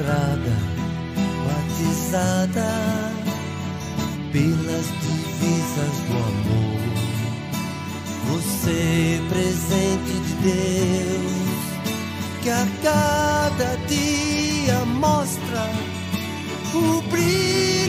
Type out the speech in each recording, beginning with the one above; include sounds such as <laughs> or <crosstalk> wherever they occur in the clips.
estrada batizada pelas divisas do amor. Você, presente de Deus, que a cada dia mostra o brilho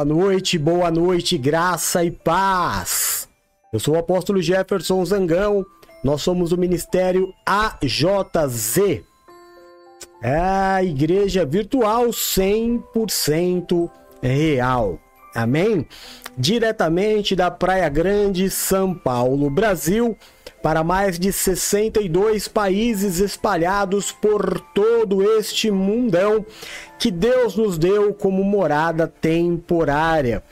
Boa noite, boa noite, graça e paz. Eu sou o apóstolo Jefferson Zangão. Nós somos o ministério AJZ. É a igreja virtual 100% real. Amém? Diretamente da Praia Grande, São Paulo, Brasil, para mais de 62 países espalhados por todo este mundão que Deus nos deu como morada temporária.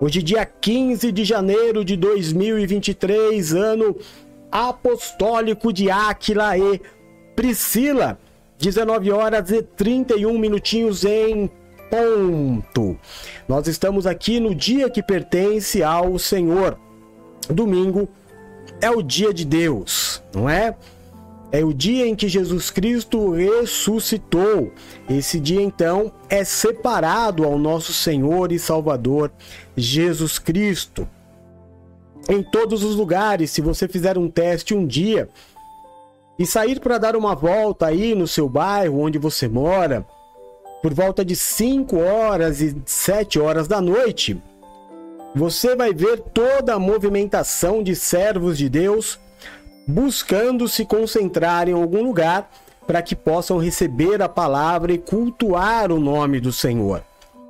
Hoje, dia 15 de janeiro de 2023, ano apostólico de Áquila e Priscila, 19 horas e 31 minutinhos em ponto. Nós estamos aqui no dia que pertence ao Senhor. Domingo é o dia de Deus, não é? É o dia em que Jesus Cristo ressuscitou. Esse dia, então, é separado ao nosso Senhor e Salvador Jesus Cristo. Em todos os lugares, se você fizer um teste um dia e sair para dar uma volta aí no seu bairro onde você mora, por volta de 5 horas e 7 horas da noite, você vai ver toda a movimentação de servos de Deus buscando se concentrar em algum lugar para que possam receber a palavra e cultuar o nome do Senhor.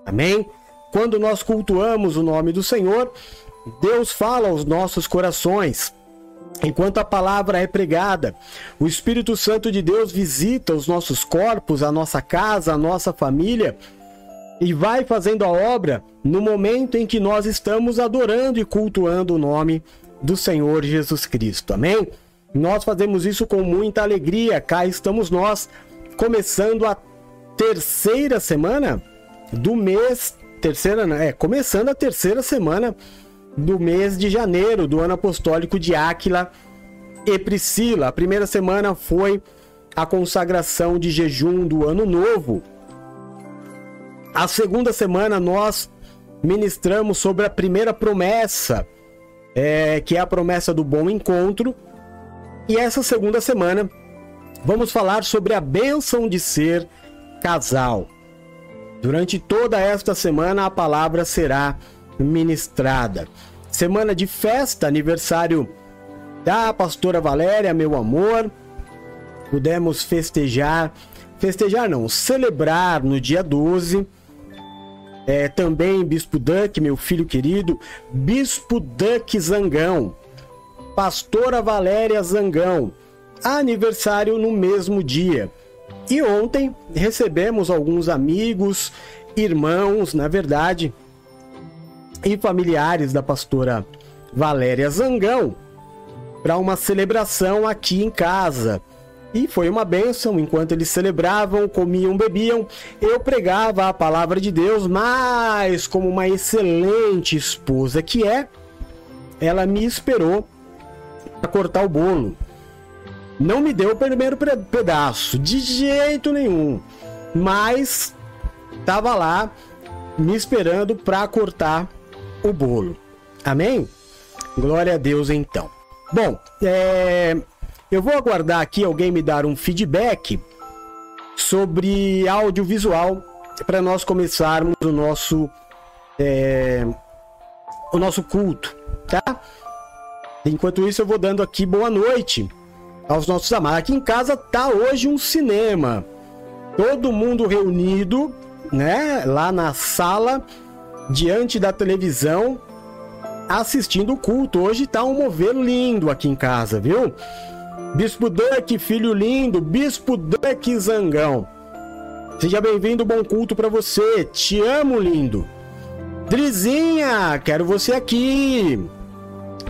Amém? Quando nós cultuamos o nome do Senhor, Deus fala aos nossos corações. Enquanto a palavra é pregada, o Espírito Santo de Deus visita os nossos corpos, a nossa casa, a nossa família e vai fazendo a obra no momento em que nós estamos adorando e cultuando o nome do Senhor Jesus Cristo. Amém? Nós fazemos isso com muita alegria. Cá estamos nós, começando a terceira semana do mês. Terceira, é, começando a terceira semana do mês de janeiro do ano apostólico de Áquila e Priscila. A primeira semana foi a consagração de jejum do ano novo. A segunda semana nós ministramos sobre a primeira promessa, é, que é a promessa do bom encontro. E essa segunda semana vamos falar sobre a bênção de ser casal. Durante toda esta semana a palavra será ministrada. Semana de festa, aniversário da pastora Valéria, meu amor. Pudemos festejar, festejar não, celebrar no dia 12. É, também Bispo Duck, meu filho querido, Bispo Duck Zangão, Pastora Valéria Zangão, aniversário no mesmo dia. E ontem recebemos alguns amigos, irmãos, na verdade, e familiares da pastora Valéria Zangão para uma celebração aqui em casa. E foi uma bênção, enquanto eles celebravam, comiam, bebiam, eu pregava a palavra de Deus, mas como uma excelente esposa que é, ela me esperou para cortar o bolo. Não me deu o primeiro pedaço, de jeito nenhum, mas tava lá me esperando para cortar o bolo. Amém? Glória a Deus então. Bom, é, eu vou aguardar aqui alguém me dar um feedback sobre audiovisual para nós começarmos o nosso é, o nosso culto, tá? Enquanto isso eu vou dando aqui boa noite aos nossos amados. Aqui em casa tá hoje um cinema. Todo mundo reunido, né, lá na sala diante da televisão assistindo o culto. Hoje tá um mover lindo aqui em casa, viu? Bispo Duck, filho lindo, Bispo Duck Zangão. Seja bem-vindo, bom culto para você. Te amo, lindo. Drizinha, quero você aqui.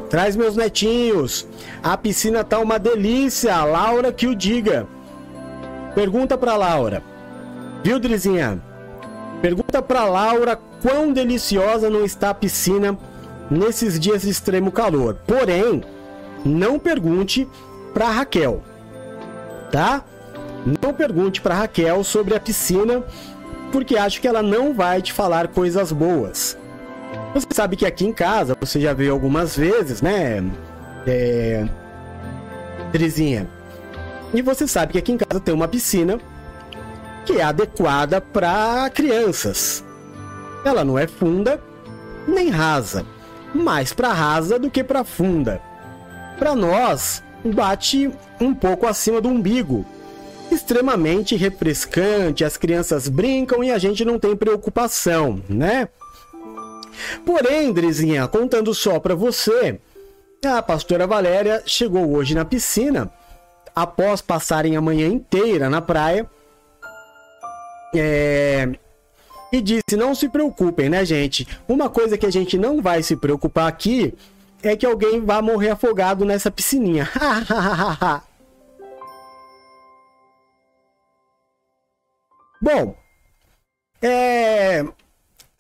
Traz meus netinhos. A piscina tá uma delícia. Laura que o diga. Pergunta para Laura. Viu, Drizinha? Pergunta para Laura quão deliciosa não está a piscina nesses dias de extremo calor. Porém, não pergunte para Raquel, tá? Não pergunte para Raquel sobre a piscina, porque acho que ela não vai te falar coisas boas. Você sabe que aqui em casa, você já veio algumas vezes, né? É... Drizinha. E você sabe que aqui em casa tem uma piscina que é adequada para crianças. Ela não é funda nem rasa, mais para rasa do que para funda. Para nós, bate um pouco acima do umbigo. Extremamente refrescante, as crianças brincam e a gente não tem preocupação, né? Porém, Drizinha, contando só para você, a pastora Valéria chegou hoje na piscina após passarem a manhã inteira na praia. É... E disse: não se preocupem, né, gente? Uma coisa que a gente não vai se preocupar aqui é que alguém vai morrer afogado nessa piscininha. <laughs> Bom, é...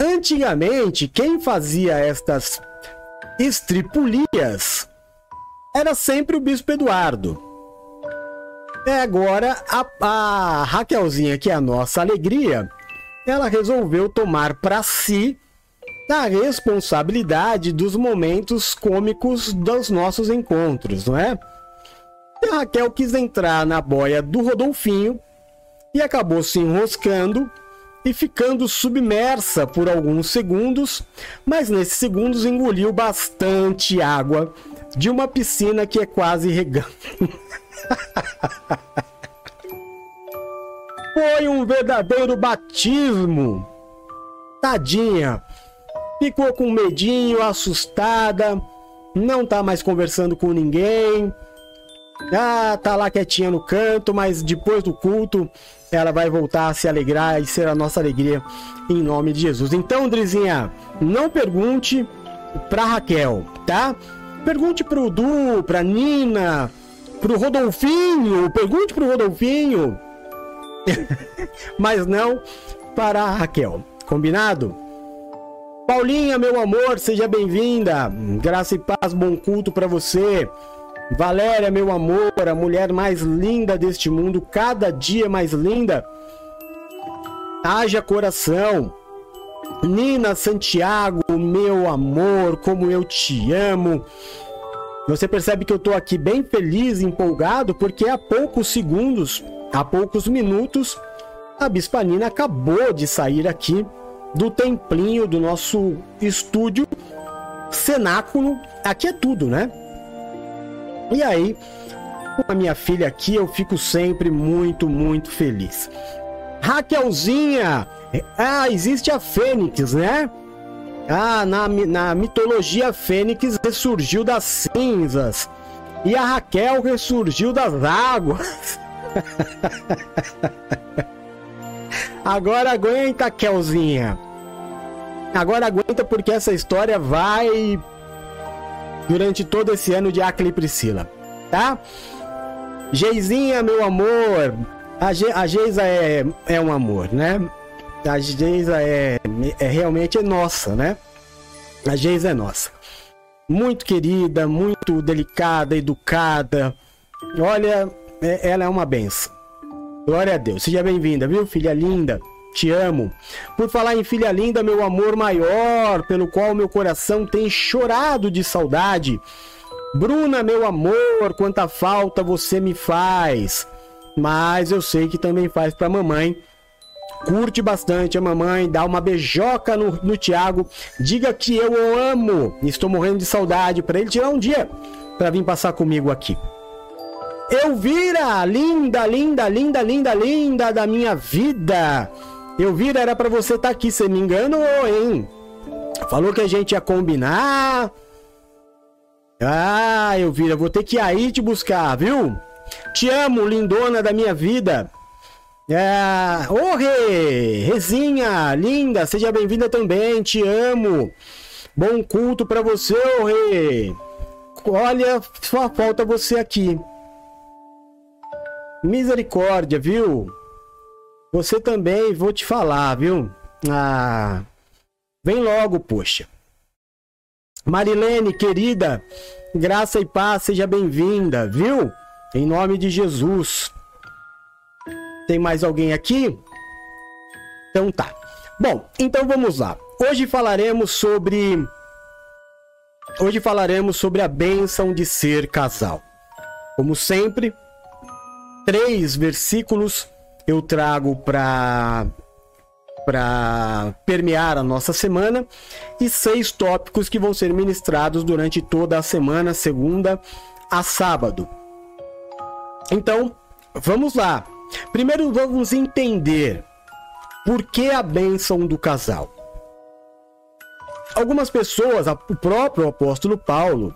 antigamente quem fazia estas estripulias era sempre o Bispo Eduardo. É agora a, a Raquelzinha, que é a nossa alegria, ela resolveu tomar para si a responsabilidade dos momentos cômicos dos nossos encontros, não é? E a Raquel quis entrar na boia do Rodolfinho e acabou se enroscando e ficando submersa por alguns segundos, mas nesses segundos engoliu bastante água de uma piscina que é quase regando. <laughs> Foi um verdadeiro batismo. Tadinha, ficou com medinho, assustada, não tá mais conversando com ninguém. Ah, tá lá quietinha no canto, mas depois do culto ela vai voltar a se alegrar e ser a nossa alegria em nome de Jesus. Então, Drizinha, não pergunte pra Raquel, tá? Pergunte pro Du, pra Nina, pro Rodolfinho, pergunte pro Rodolfinho. <laughs> mas não para Raquel. Combinado? Paulinha, meu amor, seja bem-vinda. Graça e paz, bom culto para você. Valéria, meu amor, a mulher mais linda deste mundo, cada dia mais linda. Haja coração. Nina Santiago, meu amor, como eu te amo. Você percebe que eu tô aqui bem feliz, empolgado, porque há poucos segundos, há poucos minutos, a Bispa Nina acabou de sair aqui do templinho do nosso estúdio, cenáculo. Aqui é tudo, né? E aí, com a minha filha aqui, eu fico sempre muito, muito feliz. Raquelzinha! Ah, existe a Fênix, né? Ah, na, na mitologia, Fênix ressurgiu das cinzas. E a Raquel ressurgiu das águas. <laughs> Agora aguenta, Kelzinha. Agora aguenta porque essa história vai durante todo esse ano de Acre e Priscila, tá? Geizinha, meu amor. A, Ge a Geisa é, é um amor, né? A Geisa é, é realmente é nossa, né? A Geisa é nossa. Muito querida, muito delicada, educada. Olha, é, ela é uma benção. Glória a Deus. Seja bem-vinda, viu, filha linda? Te amo. Por falar em filha linda, meu amor maior, pelo qual meu coração tem chorado de saudade. Bruna, meu amor, quanta falta você me faz. Mas eu sei que também faz pra mamãe. Curte bastante a mamãe, dá uma beijoca no, no Thiago. Diga que eu o amo. Estou morrendo de saudade para ele tirar um dia para vir passar comigo aqui. Elvira, linda, linda, linda, linda, linda da minha vida. Elvira, era para você estar tá aqui, você me enganou, hein? Falou que a gente ia combinar. Ah, Elvira, vou ter que ir aí te buscar, viu? Te amo, lindona da minha vida. É... Ô, Rê! Rezinha, linda, seja bem-vinda também, te amo. Bom culto para você, ô Rê. Olha, só falta você aqui. Misericórdia, viu? Você também, vou te falar, viu? Ah, vem logo, poxa. Marilene, querida, graça e paz, seja bem-vinda, viu? Em nome de Jesus. Tem mais alguém aqui? Então tá. Bom, então vamos lá. Hoje falaremos sobre Hoje falaremos sobre a bênção de ser casal. Como sempre, três versículos eu trago para para permear a nossa semana e seis tópicos que vão ser ministrados durante toda a semana, segunda a sábado. Então, vamos lá. Primeiro vamos entender por que a bênção do casal. Algumas pessoas, o próprio apóstolo Paulo,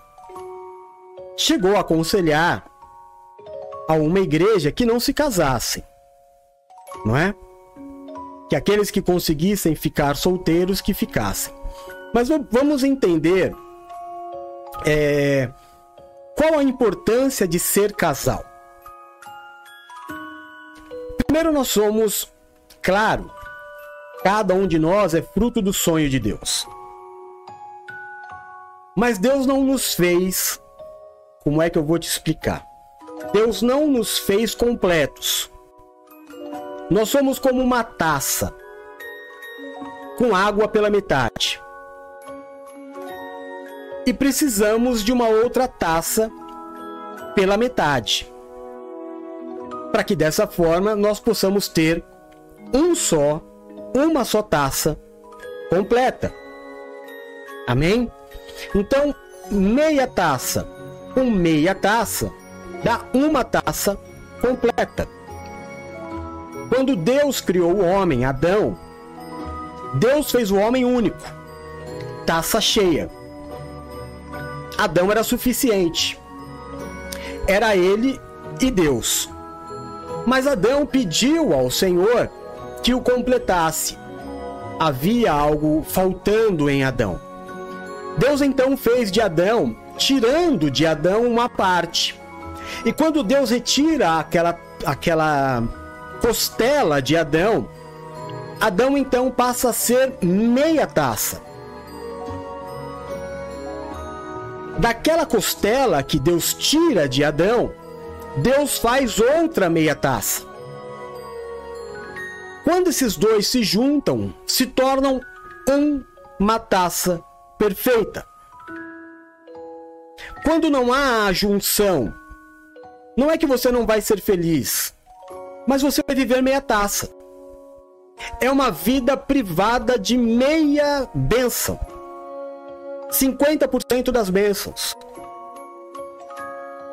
chegou a aconselhar a uma igreja que não se casassem, não é? Que aqueles que conseguissem ficar solteiros que ficassem. Mas vamos entender é, qual a importância de ser casal. Primeiro, nós somos, claro, cada um de nós é fruto do sonho de Deus. Mas Deus não nos fez. Como é que eu vou te explicar? Deus não nos fez completos. Nós somos como uma taça com água pela metade. E precisamos de uma outra taça pela metade. Para que dessa forma nós possamos ter um só, uma só taça completa. Amém? Então, meia taça com meia taça dá uma taça completa. Quando Deus criou o homem, Adão, Deus fez o homem único, taça cheia. Adão era suficiente. Era ele e Deus. Mas Adão pediu ao Senhor que o completasse. Havia algo faltando em Adão. Deus então fez de Adão, tirando de Adão uma parte. E quando Deus retira aquela, aquela costela de Adão, Adão então passa a ser meia taça. Daquela costela que Deus tira de Adão, Deus faz outra meia taça. Quando esses dois se juntam, se tornam uma taça perfeita. Quando não há a junção, não é que você não vai ser feliz, mas você vai viver meia taça. É uma vida privada de meia bênção. 50% das bênçãos.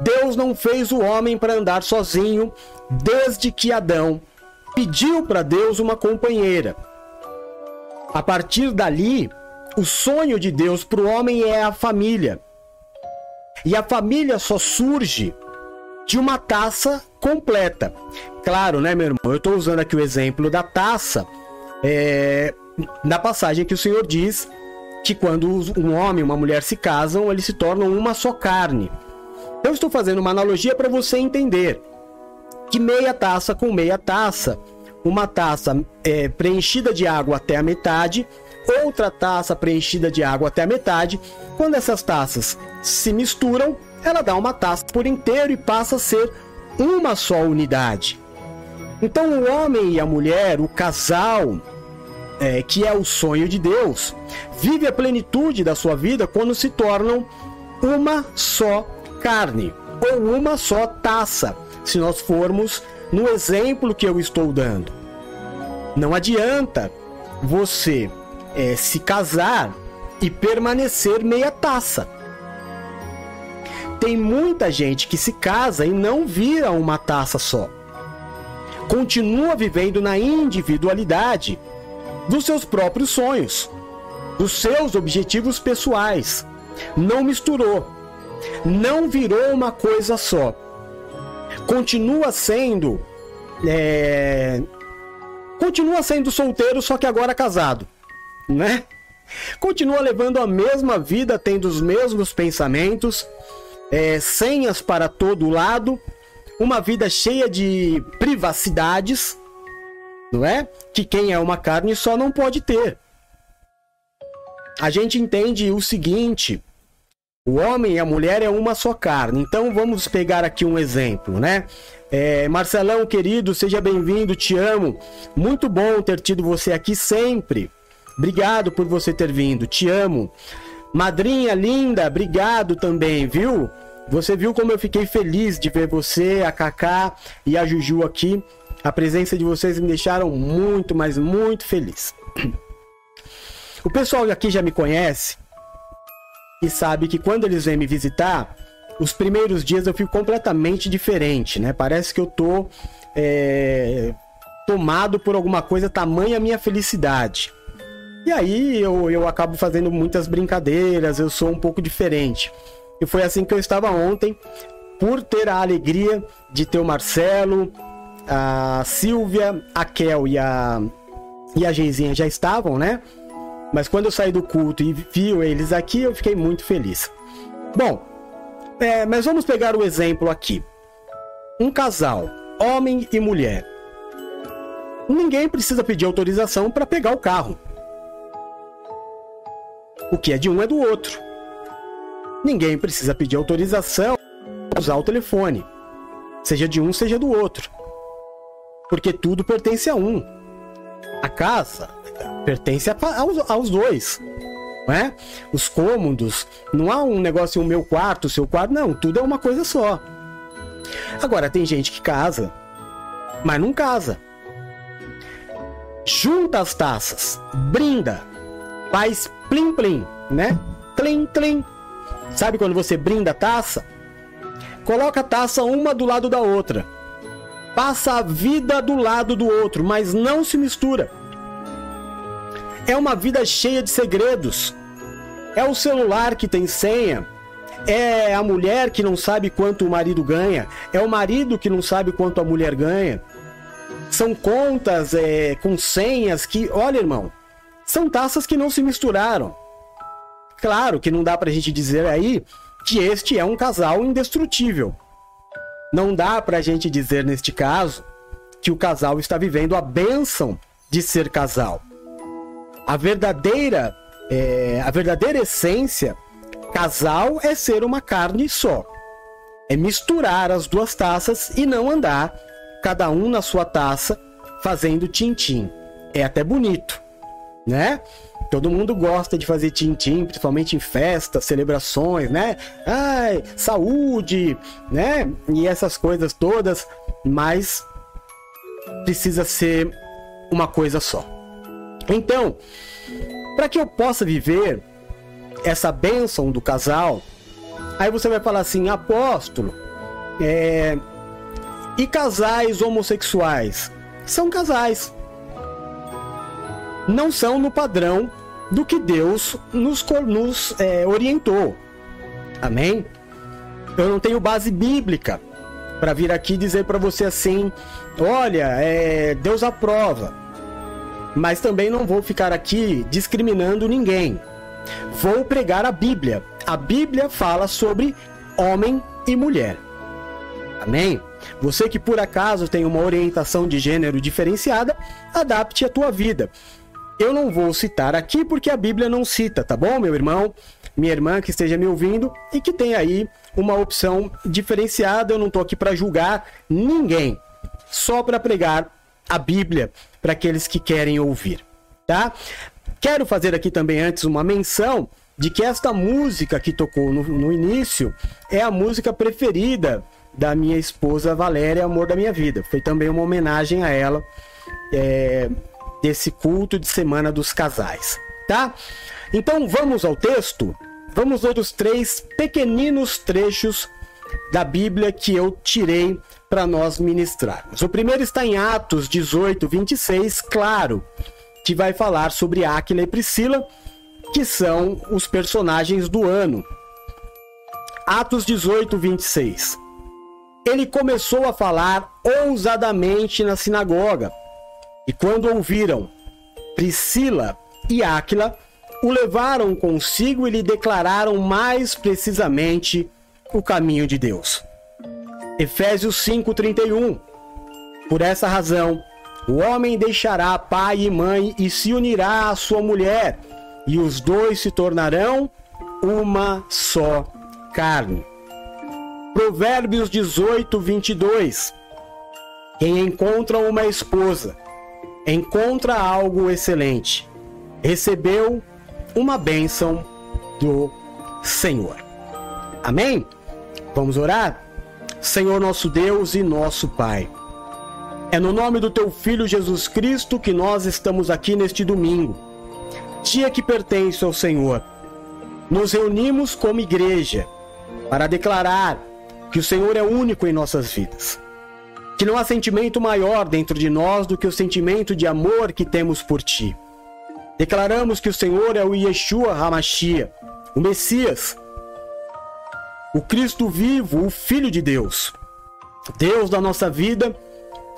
Deus não fez o homem para andar sozinho desde que Adão pediu para Deus uma companheira. A partir dali, o sonho de Deus para o homem é a família. E a família só surge de uma taça completa. Claro, né, meu irmão? Eu estou usando aqui o exemplo da taça é, na passagem que o Senhor diz que quando um homem e uma mulher se casam, eles se tornam uma só carne. Eu estou fazendo uma analogia para você entender. que meia taça com meia taça, uma taça é, preenchida de água até a metade, outra taça preenchida de água até a metade. Quando essas taças se misturam, ela dá uma taça por inteiro e passa a ser uma só unidade. Então, o homem e a mulher, o casal, é, que é o sonho de Deus, vive a plenitude da sua vida quando se tornam uma só carne ou uma só taça, se nós formos no exemplo que eu estou dando. Não adianta você é, se casar e permanecer meia taça. Tem muita gente que se casa e não vira uma taça só. Continua vivendo na individualidade dos seus próprios sonhos, dos seus objetivos pessoais. Não misturou, não virou uma coisa só. Continua sendo. É... Continua sendo solteiro, só que agora casado, né? Continua levando a mesma vida, tendo os mesmos pensamentos, é, senhas para todo lado, uma vida cheia de privacidades, não é? Que quem é uma carne só não pode ter. A gente entende o seguinte: o homem e a mulher é uma só carne. Então vamos pegar aqui um exemplo, né? É, Marcelão, querido, seja bem-vindo, te amo. Muito bom ter tido você aqui sempre. Obrigado por você ter vindo, te amo. Madrinha linda, obrigado também, viu? Você viu como eu fiquei feliz de ver você, a Kaká e a Juju aqui. A presença de vocês me deixaram muito, mas muito feliz. O pessoal aqui já me conhece e sabe que quando eles vêm me visitar, os primeiros dias eu fico completamente diferente, né? Parece que eu tô é, tomado por alguma coisa, tamanha minha felicidade. E aí eu, eu acabo fazendo muitas brincadeiras, eu sou um pouco diferente. E foi assim que eu estava ontem, por ter a alegria de ter o Marcelo, a Silvia, a Kel e a, e a Geizinha já estavam, né? Mas quando eu saí do culto e vi eles aqui, eu fiquei muito feliz. Bom, é, mas vamos pegar o exemplo aqui. Um casal, homem e mulher. Ninguém precisa pedir autorização para pegar o carro. O que é de um é do outro ninguém precisa pedir autorização para usar o telefone, seja de um, seja do outro, porque tudo pertence a um. A casa pertence a, aos, aos dois. Não é? Os cômodos, não há um negócio o meu quarto, o seu quarto, não, tudo é uma coisa só. Agora tem gente que casa, mas não casa. Junta as taças, brinda, faz plim plim, né? Tlim tlim, Sabe quando você brinda a taça? Coloca a taça uma do lado da outra. Passa a vida do lado do outro, mas não se mistura. É uma vida cheia de segredos. É o celular que tem senha. É a mulher que não sabe quanto o marido ganha. É o marido que não sabe quanto a mulher ganha. São contas é, com senhas que, olha, irmão, são taças que não se misturaram. Claro que não dá pra gente dizer aí que este é um casal indestrutível. Não dá pra gente dizer neste caso que o casal está vivendo a bênção de ser casal. A verdadeira, é, a verdadeira essência, casal é ser uma carne só. É misturar as duas taças e não andar cada um na sua taça fazendo tintim. É até bonito, né? Todo mundo gosta de fazer tintim, principalmente em festas, celebrações, né? Ai, saúde, né? E essas coisas todas, mas precisa ser uma coisa só. Então, para que eu possa viver essa bênção do casal, aí você vai falar assim, apóstolo, é... e casais homossexuais? São casais. Não são no padrão do que Deus nos, nos é, orientou. Amém? Eu não tenho base bíblica para vir aqui dizer para você assim: olha, é, Deus aprova. Mas também não vou ficar aqui discriminando ninguém. Vou pregar a Bíblia. A Bíblia fala sobre homem e mulher. Amém? Você que por acaso tem uma orientação de gênero diferenciada, adapte a tua vida. Eu não vou citar aqui porque a Bíblia não cita, tá bom, meu irmão? Minha irmã que esteja me ouvindo e que tem aí uma opção diferenciada. Eu não tô aqui para julgar ninguém, só para pregar a Bíblia para aqueles que querem ouvir, tá? Quero fazer aqui também antes uma menção de que esta música que tocou no, no início é a música preferida da minha esposa Valéria, amor da minha vida. Foi também uma homenagem a ela é, desse culto de semana dos casais, tá? Então vamos ao texto. Vamos ler os três pequeninos trechos da Bíblia que eu tirei para nós ministrarmos. O primeiro está em Atos 18, 26, claro, que vai falar sobre Áquila e Priscila, que são os personagens do ano. Atos 18, 26. Ele começou a falar ousadamente na sinagoga, e quando ouviram Priscila e Áquila, o levaram consigo e lhe declararam mais precisamente o caminho de Deus. Efésios 5:31 Por essa razão, o homem deixará pai e mãe e se unirá à sua mulher, e os dois se tornarão uma só carne. Provérbios 18, 22 Quem encontra uma esposa encontra algo excelente, recebeu uma bênção do Senhor. Amém? Vamos orar? Senhor nosso Deus e nosso Pai. É no nome do teu Filho Jesus Cristo que nós estamos aqui neste domingo, dia que pertence ao Senhor. Nos reunimos como igreja para declarar que o Senhor é único em nossas vidas. Que não há sentimento maior dentro de nós do que o sentimento de amor que temos por Ti. Declaramos que o Senhor é o Yeshua Hamashia, o Messias, o Cristo vivo, o Filho de Deus, Deus da nossa vida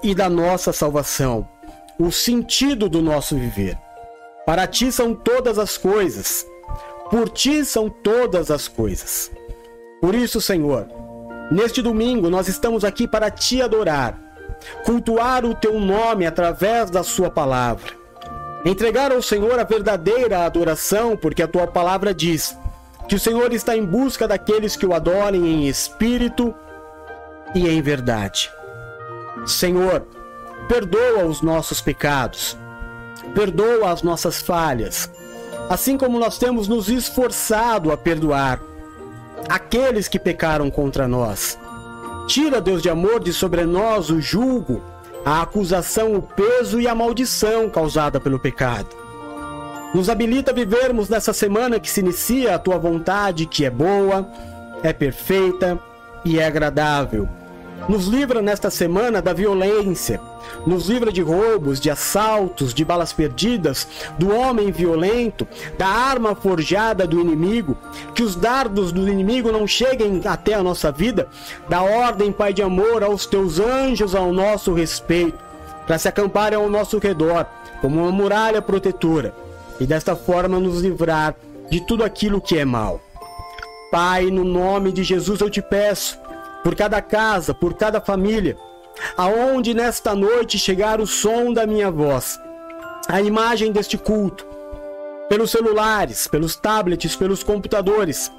e da nossa salvação, o sentido do nosso viver. Para ti são todas as coisas, por ti são todas as coisas. Por isso, Senhor, neste domingo nós estamos aqui para te adorar, cultuar o teu nome através da Sua palavra, entregar ao Senhor a verdadeira adoração, porque a tua palavra diz que o Senhor está em busca daqueles que o adorem em espírito e em verdade. Senhor, perdoa os nossos pecados, perdoa as nossas falhas, assim como nós temos nos esforçado a perdoar aqueles que pecaram contra nós. Tira, Deus de amor, de sobre nós o julgo, a acusação, o peso e a maldição causada pelo pecado. Nos habilita a vivermos nessa semana que se inicia a tua vontade, que é boa, é perfeita e é agradável. Nos livra nesta semana da violência, nos livra de roubos, de assaltos, de balas perdidas, do homem violento, da arma forjada do inimigo, que os dardos do inimigo não cheguem até a nossa vida, da ordem, Pai de amor, aos teus anjos ao nosso respeito, para se acamparem ao nosso redor, como uma muralha protetora, e desta forma nos livrar de tudo aquilo que é mal. Pai, no nome de Jesus eu te peço, por cada casa, por cada família, aonde nesta noite chegar o som da minha voz, a imagem deste culto, pelos celulares, pelos tablets, pelos computadores,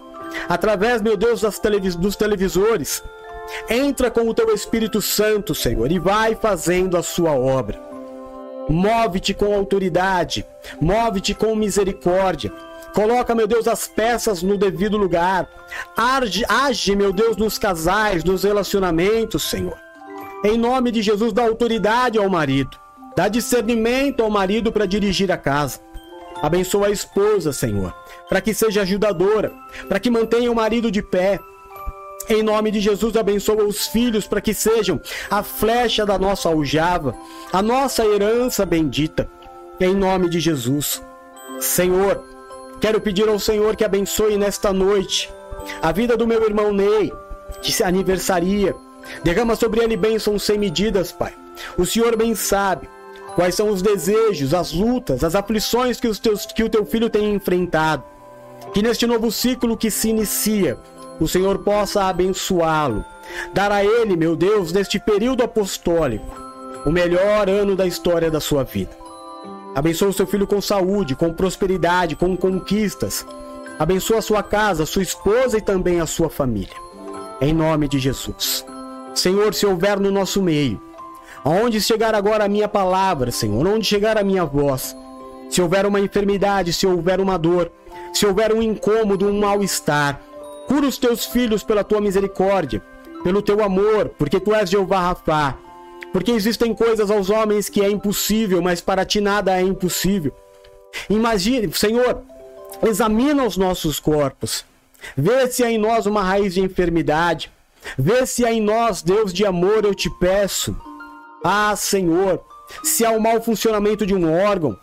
através, meu Deus, televis dos televisores. Entra com o teu Espírito Santo, Senhor, e vai fazendo a sua obra. Move-te com autoridade, move-te com misericórdia, Coloca, meu Deus, as peças no devido lugar. Age, age, meu Deus, nos casais, nos relacionamentos, Senhor. Em nome de Jesus, dá autoridade ao marido. Dá discernimento ao marido para dirigir a casa. Abençoa a esposa, Senhor, para que seja ajudadora, para que mantenha o marido de pé. Em nome de Jesus, abençoa os filhos para que sejam a flecha da nossa aljava, a nossa herança bendita. Em nome de Jesus. Senhor, Quero pedir ao Senhor que abençoe nesta noite a vida do meu irmão Ney, que se aniversaria. Derrama sobre ele bênçãos sem medidas, Pai. O Senhor bem sabe quais são os desejos, as lutas, as aflições que, os teus, que o teu filho tem enfrentado. Que neste novo ciclo que se inicia, o Senhor possa abençoá-lo, Dar a ele, meu Deus, neste período apostólico, o melhor ano da história da sua vida. Abençoa o seu filho com saúde, com prosperidade, com conquistas. Abençoa a sua casa, a sua esposa e também a sua família. Em nome de Jesus. Senhor, se houver no nosso meio, aonde chegar agora a minha palavra, Senhor, onde chegar a minha voz, se houver uma enfermidade, se houver uma dor, se houver um incômodo, um mal-estar, cura os teus filhos pela tua misericórdia, pelo teu amor, porque tu és Jeová Rafá. Porque existem coisas aos homens que é impossível, mas para ti nada é impossível. Imagine, Senhor, examina os nossos corpos. Vê se há em nós uma raiz de enfermidade. Vê se há em nós, Deus de amor, eu te peço. Ah, Senhor, se há o um mau funcionamento de um órgão,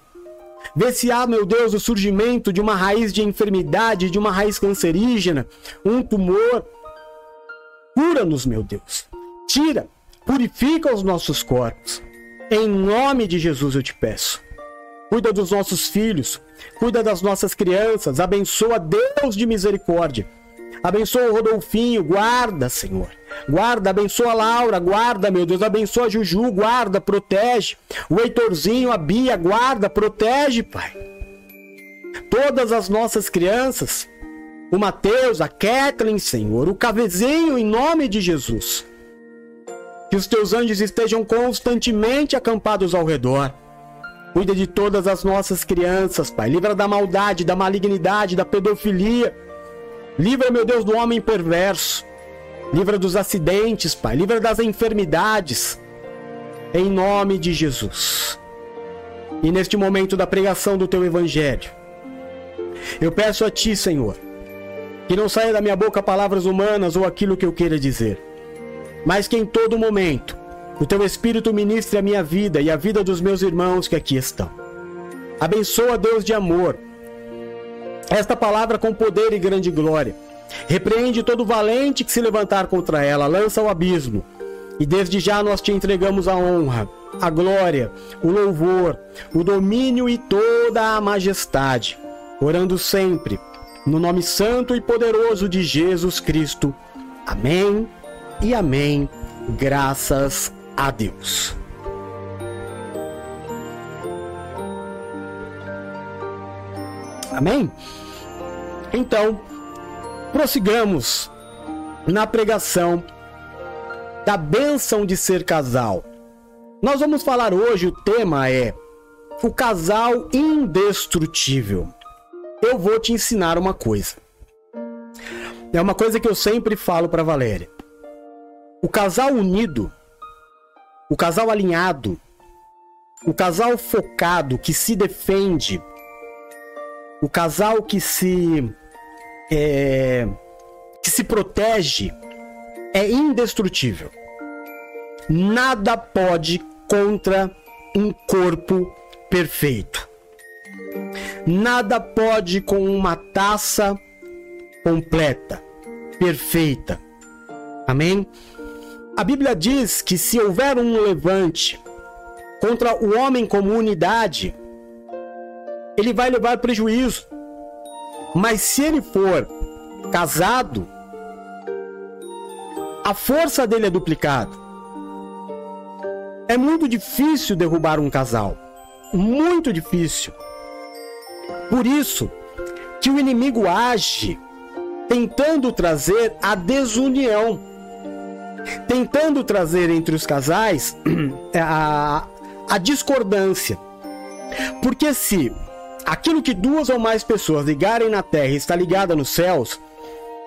Vê se há, meu Deus, o surgimento de uma raiz de enfermidade, de uma raiz cancerígena, um tumor. Cura-nos, meu Deus. Tira, purifica os nossos corpos. Em nome de Jesus eu te peço. Cuida dos nossos filhos, cuida das nossas crianças, abençoa Deus de misericórdia. Abençoa o Rodolfinho, guarda, Senhor. Guarda, abençoa a Laura, guarda, meu Deus, abençoa a Juju, guarda, protege. O Heitorzinho, a Bia, guarda, protege, Pai. Todas as nossas crianças, o Mateus, a Kathleen, Senhor, o Cavezinho, em nome de Jesus. Que os teus anjos estejam constantemente acampados ao redor. Cuida de todas as nossas crianças, Pai. Livra da maldade, da malignidade, da pedofilia. Livra, meu Deus, do homem perverso. Livra dos acidentes, Pai. Livra das enfermidades. Em nome de Jesus. E neste momento da pregação do teu evangelho, eu peço a ti, Senhor, que não saia da minha boca palavras humanas ou aquilo que eu queira dizer, mas que em todo momento o teu Espírito ministre a minha vida e a vida dos meus irmãos que aqui estão. Abençoa, Deus de amor, esta palavra com poder e grande glória Repreende todo valente que se levantar contra ela, lança ao abismo. E desde já nós te entregamos a honra, a glória, o louvor, o domínio e toda a majestade, orando sempre no nome santo e poderoso de Jesus Cristo. Amém e amém. Graças a Deus. Amém? Então, prossigamos na pregação da bênção de ser casal. Nós vamos falar hoje, o tema é o casal indestrutível. Eu vou te ensinar uma coisa. É uma coisa que eu sempre falo para Valéria. O casal unido, o casal alinhado, o casal focado que se defende, o casal que se é, que se protege é indestrutível. Nada pode contra um corpo perfeito. Nada pode com uma taça completa, perfeita. Amém? A Bíblia diz que se houver um levante contra o homem como unidade, ele vai levar prejuízo. Mas se ele for casado, a força dele é duplicada. É muito difícil derrubar um casal. Muito difícil. Por isso que o inimigo age tentando trazer a desunião, tentando trazer entre os casais <clears throat> a, a discordância. Porque se aquilo que duas ou mais pessoas ligarem na terra está ligada nos céus,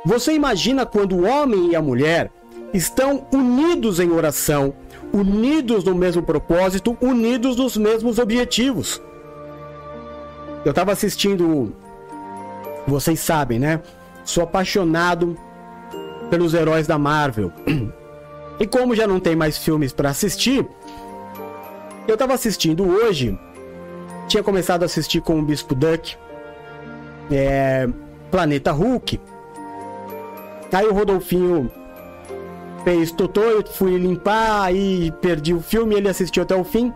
você imagina quando o homem e a mulher estão unidos em oração, unidos no mesmo propósito, unidos nos mesmos objetivos. Eu estava assistindo, vocês sabem, né? Sou apaixonado pelos heróis da Marvel. <clears throat> E como já não tem mais filmes para assistir, eu estava assistindo hoje tinha começado a assistir com o Bispo Duck, é, Planeta Hulk. Aí o Rodolfinho fez totô, eu fui limpar, aí perdi o filme, ele assistiu até o fim.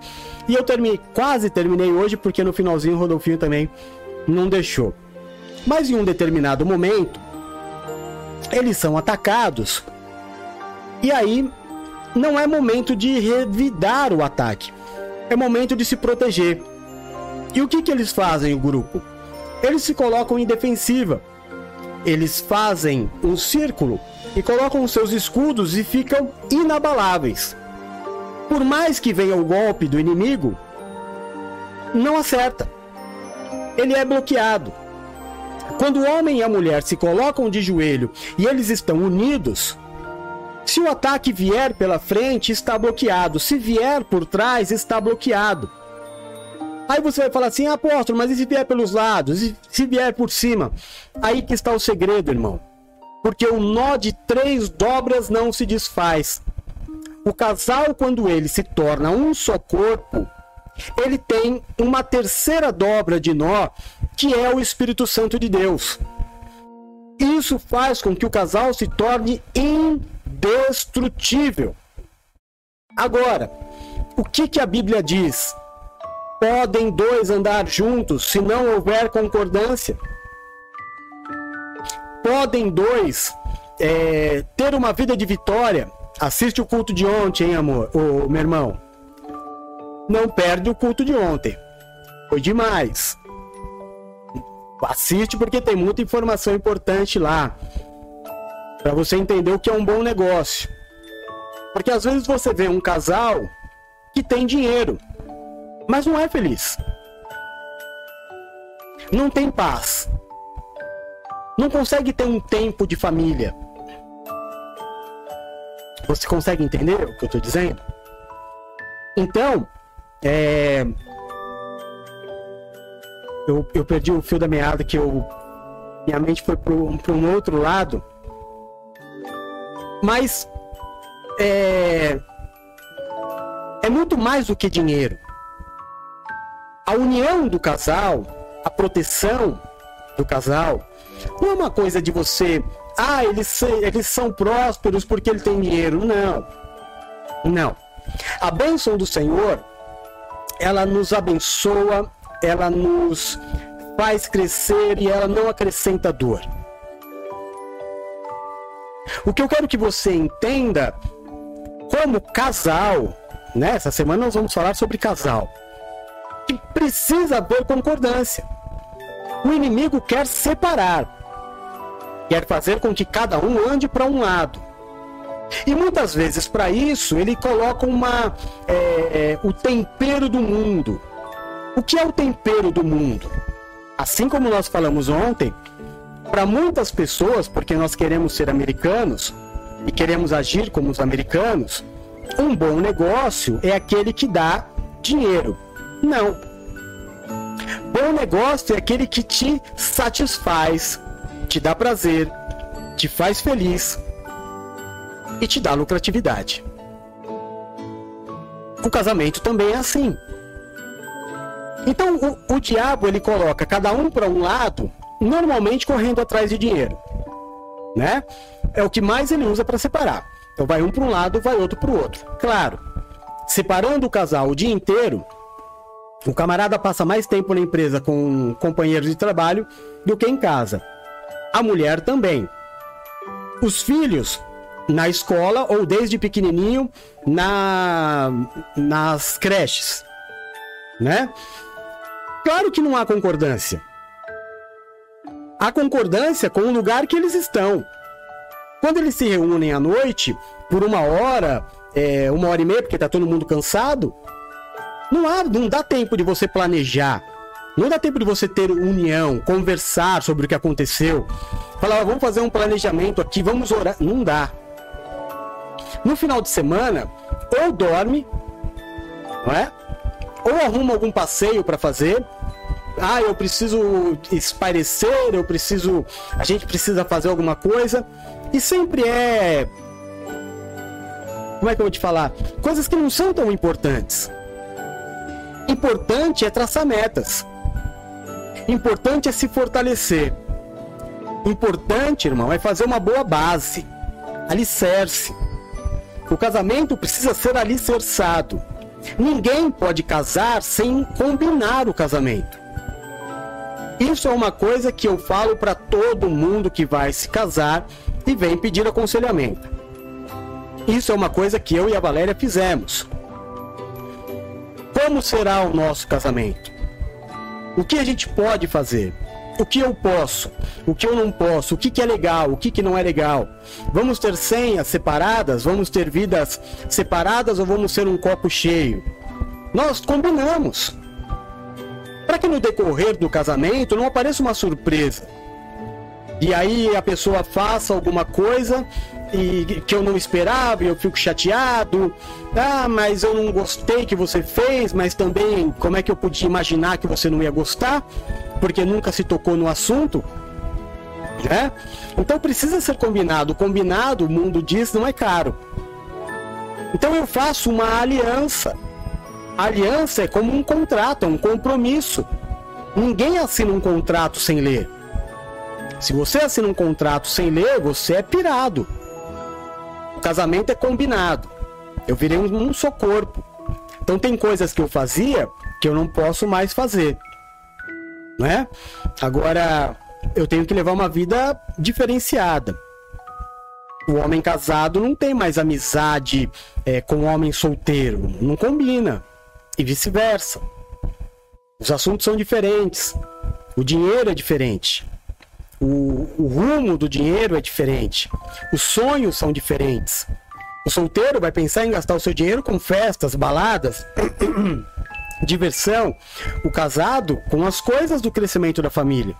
E eu terminei, quase terminei hoje, porque no finalzinho o Rodolfinho também não deixou. Mas em um determinado momento, eles são atacados E aí não é momento de revidar o ataque. É momento de se proteger. E o que, que eles fazem, o grupo? Eles se colocam em defensiva. Eles fazem um círculo e colocam seus escudos e ficam inabaláveis. Por mais que venha o golpe do inimigo, não acerta. Ele é bloqueado. Quando o homem e a mulher se colocam de joelho e eles estão unidos, se o ataque vier pela frente, está bloqueado. Se vier por trás, está bloqueado. Aí você vai falar assim, apóstolo, mas e se vier pelos lados? E se vier por cima? Aí que está o segredo, irmão. Porque o nó de três dobras não se desfaz. O casal, quando ele se torna um só corpo, ele tem uma terceira dobra de nó, que é o Espírito Santo de Deus. Isso faz com que o casal se torne indestrutível. Agora, o que, que a Bíblia diz? Podem dois andar juntos se não houver concordância? Podem dois é, ter uma vida de vitória? Assiste o culto de ontem, hein, amor? Ô, meu irmão. Não perde o culto de ontem. Foi demais. Assiste porque tem muita informação importante lá. Para você entender o que é um bom negócio. Porque às vezes você vê um casal que tem dinheiro, mas não é feliz. Não tem paz. Não consegue ter um tempo de família. Você consegue entender o que eu estou dizendo? Então, é, eu, eu perdi o fio da meada que eu minha mente foi para um outro lado. Mas é, é muito mais do que dinheiro. A união do casal, a proteção do casal, não é uma coisa de você, ah, eles, eles são prósperos porque ele tem dinheiro. Não. Não. A bênção do Senhor, ela nos abençoa ela nos faz crescer e ela não acrescenta dor. O que eu quero que você entenda, como casal, né? Semana nós vamos falar sobre casal, que precisa haver concordância. O inimigo quer separar, quer fazer com que cada um ande para um lado. E muitas vezes, para isso, ele coloca uma, é, é, o tempero do mundo. O que é o tempero do mundo? Assim como nós falamos ontem, para muitas pessoas, porque nós queremos ser americanos e queremos agir como os americanos, um bom negócio é aquele que dá dinheiro. Não. Bom negócio é aquele que te satisfaz, te dá prazer, te faz feliz e te dá lucratividade. O casamento também é assim. Então o, o diabo ele coloca cada um para um lado, normalmente correndo atrás de dinheiro, né? É o que mais ele usa para separar. Então vai um para um lado, vai outro para o outro. Claro, separando o casal o dia inteiro, o camarada passa mais tempo na empresa com companheiros de trabalho do que em casa. A mulher também. Os filhos na escola ou desde pequenininho na nas creches, né? Claro que não há concordância. Há concordância com o lugar que eles estão. Quando eles se reúnem à noite, por uma hora, é, uma hora e meia, porque está todo mundo cansado, não, há, não dá tempo de você planejar. Não dá tempo de você ter união, conversar sobre o que aconteceu. Falar, vamos fazer um planejamento aqui, vamos orar. Não dá. No final de semana, ou dorme, não é? ou arruma algum passeio para fazer. Ah, eu preciso espairecer, eu preciso. A gente precisa fazer alguma coisa. E sempre é. Como é que eu vou te falar? Coisas que não são tão importantes. Importante é traçar metas. Importante é se fortalecer. Importante, irmão, é fazer uma boa base. Alicerce. O casamento precisa ser alicerçado. Ninguém pode casar sem combinar o casamento. Isso é uma coisa que eu falo para todo mundo que vai se casar e vem pedir aconselhamento. Isso é uma coisa que eu e a Valéria fizemos. Como será o nosso casamento? O que a gente pode fazer? O que eu posso? O que eu não posso? O que, que é legal? O que, que não é legal? Vamos ter senhas separadas? Vamos ter vidas separadas ou vamos ser um copo cheio? Nós combinamos. Para que no decorrer do casamento não apareça uma surpresa. E aí a pessoa faça alguma coisa e que eu não esperava e eu fico chateado. Ah, mas eu não gostei que você fez, mas também como é que eu podia imaginar que você não ia gostar? Porque nunca se tocou no assunto. Né? Então precisa ser combinado. Combinado, o mundo diz, não é caro. Então eu faço uma aliança. Aliança é como um contrato, é um compromisso. Ninguém assina um contrato sem ler. Se você assina um contrato sem ler, você é pirado. O casamento é combinado. Eu virei um, um só corpo. Então tem coisas que eu fazia que eu não posso mais fazer. Né? Agora eu tenho que levar uma vida diferenciada. O homem casado não tem mais amizade é, com o homem solteiro. Não combina. E vice-versa. Os assuntos são diferentes. O dinheiro é diferente. O, o rumo do dinheiro é diferente. Os sonhos são diferentes. O solteiro vai pensar em gastar o seu dinheiro com festas, baladas, <clears throat> diversão. O casado com as coisas do crescimento da família.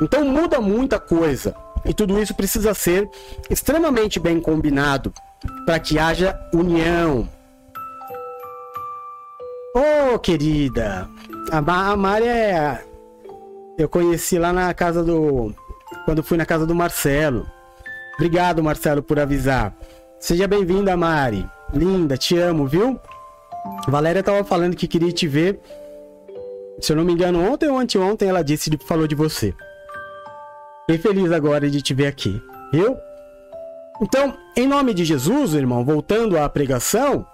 Então muda muita coisa. E tudo isso precisa ser extremamente bem combinado para que haja união. Oh, querida, a, Mari é eu conheci lá na casa do. Quando fui na casa do Marcelo. Obrigado, Marcelo, por avisar. Seja bem-vinda, Mari. Linda, te amo, viu? Valéria tava falando que queria te ver. Se eu não me engano, ontem ou anteontem ela disse que falou de você. Fiquei feliz agora de te ver aqui, viu? Então, em nome de Jesus, irmão, voltando à pregação,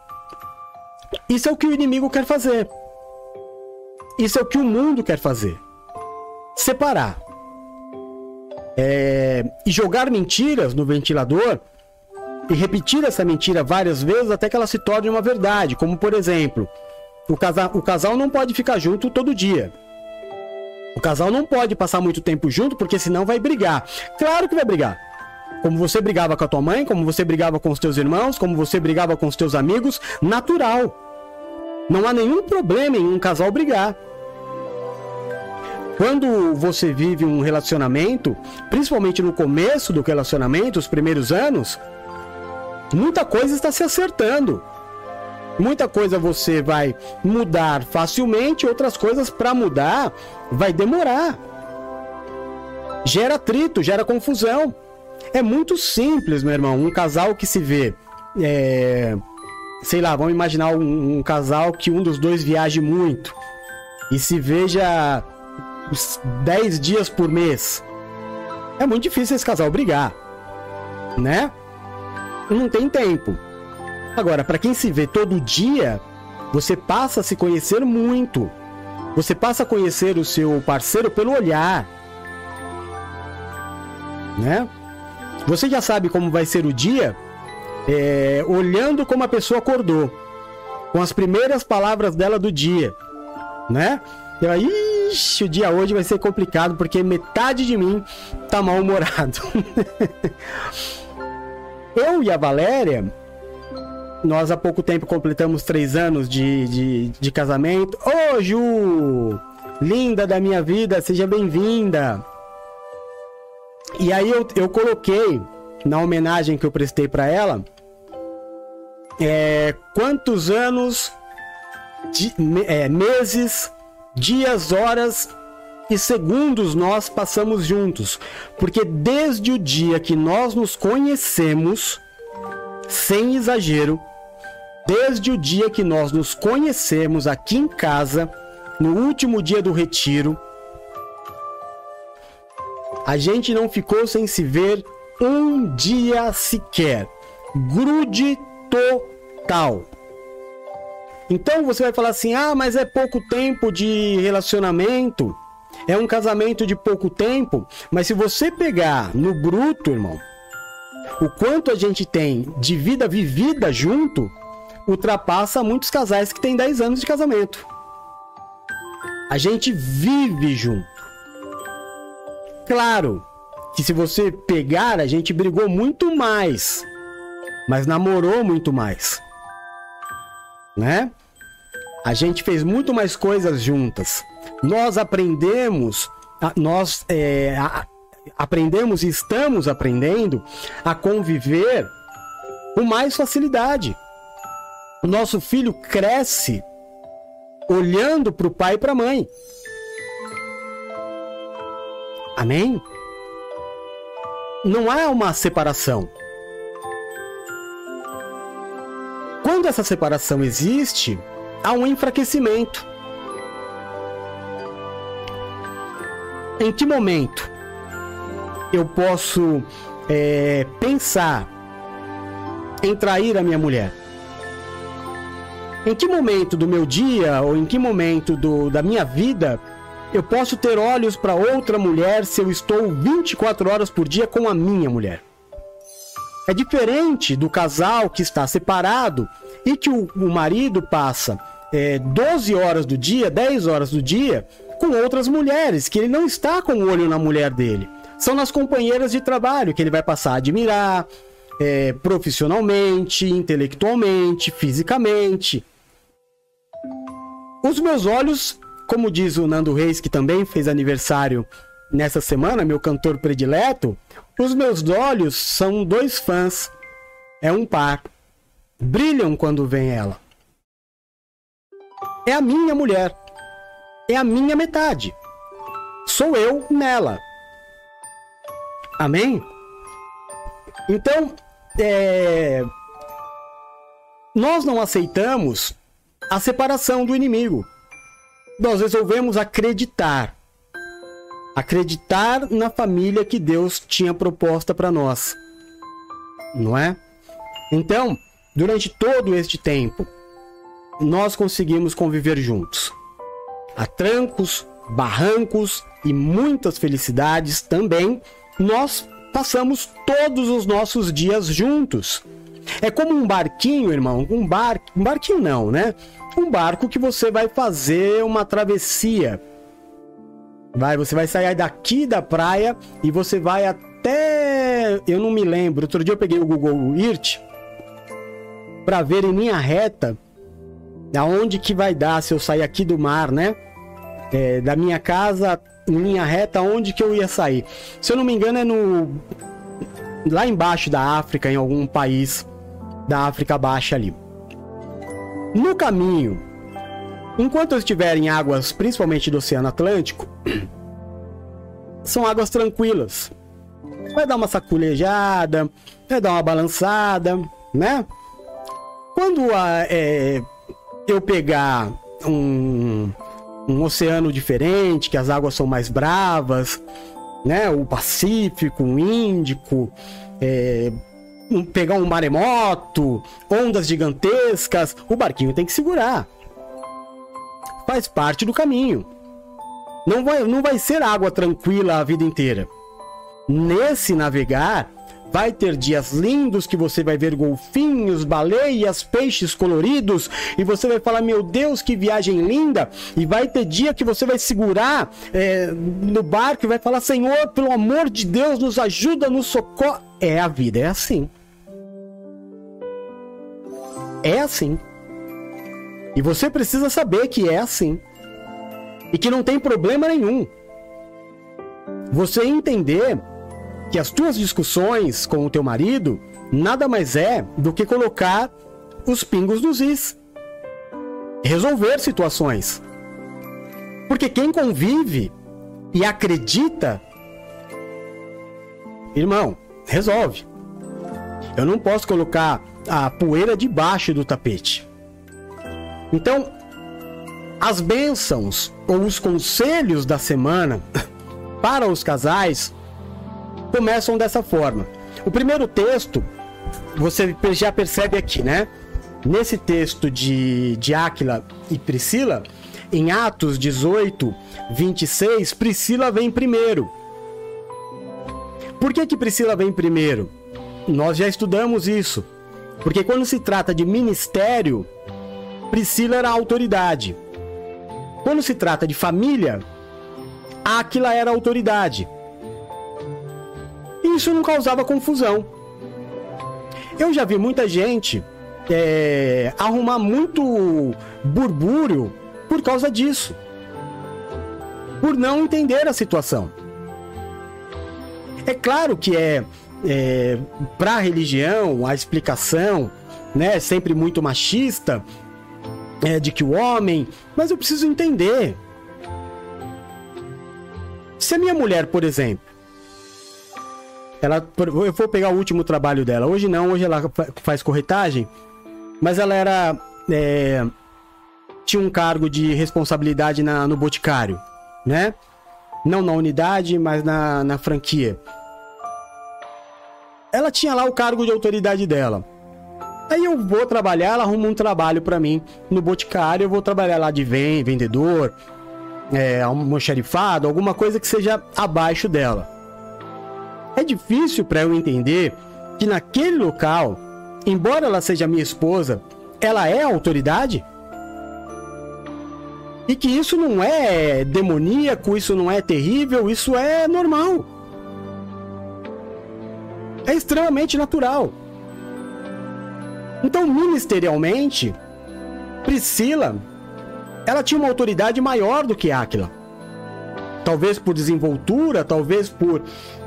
isso é o que o inimigo quer fazer. Isso é o que o mundo quer fazer separar. É, e jogar mentiras no ventilador e repetir essa mentira várias vezes até que ela se torne uma verdade. Como, por exemplo, o casal, o casal não pode ficar junto todo dia. O casal não pode passar muito tempo junto porque senão vai brigar. Claro que vai brigar. Como você brigava com a tua mãe, como você brigava com os teus irmãos, como você brigava com os teus amigos, natural. Não há nenhum problema em um casal brigar. Quando você vive um relacionamento, principalmente no começo do relacionamento, os primeiros anos, muita coisa está se acertando. Muita coisa você vai mudar facilmente, outras coisas para mudar vai demorar. Gera atrito, gera confusão. É muito simples, meu irmão. Um casal que se vê. É... Sei lá, vamos imaginar um, um casal que um dos dois viaje muito e se veja 10 dias por mês. É muito difícil esse casal brigar, né? Não tem tempo. Agora, para quem se vê todo dia, você passa a se conhecer muito. Você passa a conhecer o seu parceiro pelo olhar, né? Você já sabe como vai ser o dia, é, olhando como a pessoa acordou, com as primeiras palavras dela do dia, né? E aí, ixi, o dia hoje vai ser complicado porque metade de mim tá mal-humorado. <laughs> Eu e a Valéria, nós há pouco tempo completamos três anos de, de, de casamento. Ô, Ju! Linda da minha vida, seja bem-vinda! E aí eu, eu coloquei na homenagem que eu prestei para ela é, quantos anos, de, é, meses, dias, horas e segundos nós passamos juntos, porque desde o dia que nós nos conhecemos, sem exagero, desde o dia que nós nos conhecemos aqui em casa, no último dia do retiro, a gente não ficou sem se ver um dia sequer. Grude total. Então você vai falar assim: ah, mas é pouco tempo de relacionamento, é um casamento de pouco tempo. Mas se você pegar no bruto, irmão, o quanto a gente tem de vida vivida junto, ultrapassa muitos casais que têm 10 anos de casamento. A gente vive junto. Claro que se você pegar, a gente brigou muito mais, mas namorou muito mais. Né? A gente fez muito mais coisas juntas. Nós aprendemos, nós é, aprendemos e estamos aprendendo a conviver com mais facilidade. O nosso filho cresce olhando para o pai e para a mãe. Amém? Não há uma separação. Quando essa separação existe, há um enfraquecimento. Em que momento eu posso é, pensar em trair a minha mulher? Em que momento do meu dia ou em que momento do, da minha vida eu posso ter olhos para outra mulher se eu estou 24 horas por dia com a minha mulher? É diferente do casal que está separado e que o, o marido passa é, 12 horas do dia, 10 horas do dia com outras mulheres, que ele não está com o olho na mulher dele. São nas companheiras de trabalho que ele vai passar a admirar, é, profissionalmente, intelectualmente, fisicamente. Os meus olhos, como diz o Nando Reis, que também fez aniversário nessa semana, meu cantor predileto, os meus olhos são dois fãs. É um par. Brilham quando vem ela. É a minha mulher. É a minha metade. Sou eu nela. Amém? Então, é... nós não aceitamos a separação do inimigo. Nós resolvemos acreditar. Acreditar na família que Deus tinha proposta para nós. Não é? Então, durante todo este tempo, nós conseguimos conviver juntos. Há trancos, barrancos e muitas felicidades também, nós passamos todos os nossos dias juntos. É como um barquinho, irmão, um bar, um barquinho não, né? Um barco que você vai fazer uma travessia. Vai, você vai sair daqui da praia e você vai até, eu não me lembro. Outro dia eu peguei o Google Earth para ver em linha reta aonde que vai dar se eu sair aqui do mar, né? É, da minha casa em linha reta, onde que eu ia sair? Se eu não me engano é no lá embaixo da África, em algum país da África Baixa ali. No caminho, enquanto eu estiver em águas, principalmente do Oceano Atlântico, <clears throat> são águas tranquilas. Vai dar uma saculejada, vai dar uma balançada, né? Quando a, é, eu pegar um, um oceano diferente, que as águas são mais bravas, né? O Pacífico, o Índico, é, um, pegar um maremoto, ondas gigantescas, o barquinho tem que segurar. Faz parte do caminho. Não vai, não vai ser água tranquila a vida inteira. Nesse navegar, Vai ter dias lindos que você vai ver golfinhos, baleias, peixes coloridos e você vai falar: Meu Deus, que viagem linda! E vai ter dia que você vai segurar é, no barco e vai falar: Senhor, pelo amor de Deus, nos ajuda, nos socorre. É a vida, é assim. É assim. E você precisa saber que é assim. E que não tem problema nenhum. Você entender que as tuas discussões com o teu marido nada mais é do que colocar os pingos nos is. Resolver situações. Porque quem convive e acredita, irmão, resolve. Eu não posso colocar a poeira debaixo do tapete. Então, as bênçãos ou os conselhos da semana <coughs> para os casais começam dessa forma. O primeiro texto, você já percebe aqui, né? Nesse texto de, de Áquila e Priscila, em Atos 18, 26, Priscila vem primeiro. Por que, que Priscila vem primeiro? nós já estudamos isso. Porque quando se trata de ministério, Priscila era autoridade. Quando se trata de família, Áquila era autoridade. Isso não causava confusão. Eu já vi muita gente é, arrumar muito burbúrio por causa disso. Por não entender a situação. É claro que é, é para a religião, a explicação, né, sempre muito machista, é, de que o homem. Mas eu preciso entender. Se a minha mulher, por exemplo, ela, eu vou pegar o último trabalho dela. Hoje não, hoje ela faz corretagem, mas ela era é, tinha um cargo de responsabilidade na, no boticário, né? Não na unidade, mas na, na franquia. Ela tinha lá o cargo de autoridade dela. Aí eu vou trabalhar, ela arruma um trabalho para mim no boticário, eu vou trabalhar lá de vendedor, é, almoxarifado, alguma coisa que seja abaixo dela. É difícil para eu entender que naquele local, embora ela seja minha esposa, ela é autoridade? E que isso não é demoníaco, isso não é terrível, isso é normal. É extremamente natural. Então, ministerialmente, Priscila, ela tinha uma autoridade maior do que Áquila. Talvez por desenvoltura, talvez por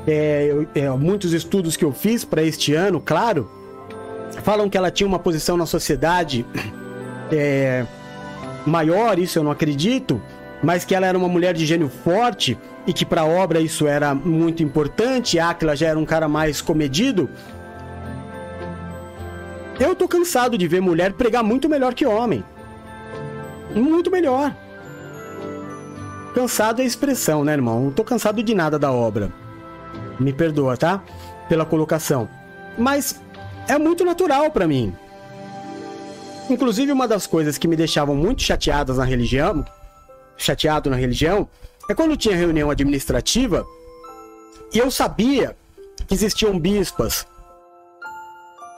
é, é, muitos estudos que eu fiz para este ano, claro, falam que ela tinha uma posição na sociedade é, maior, isso eu não acredito, mas que ela era uma mulher de gênio forte e que para a obra isso era muito importante. Áquila já era um cara mais comedido, eu tô cansado de ver mulher pregar muito melhor que homem. Muito melhor. Cansado é expressão, né, irmão? Não tô cansado de nada da obra. Me perdoa, tá? Pela colocação. Mas é muito natural para mim. Inclusive, uma das coisas que me deixavam muito chateadas na religião, chateado na religião, é quando tinha reunião administrativa e eu sabia que existiam bispas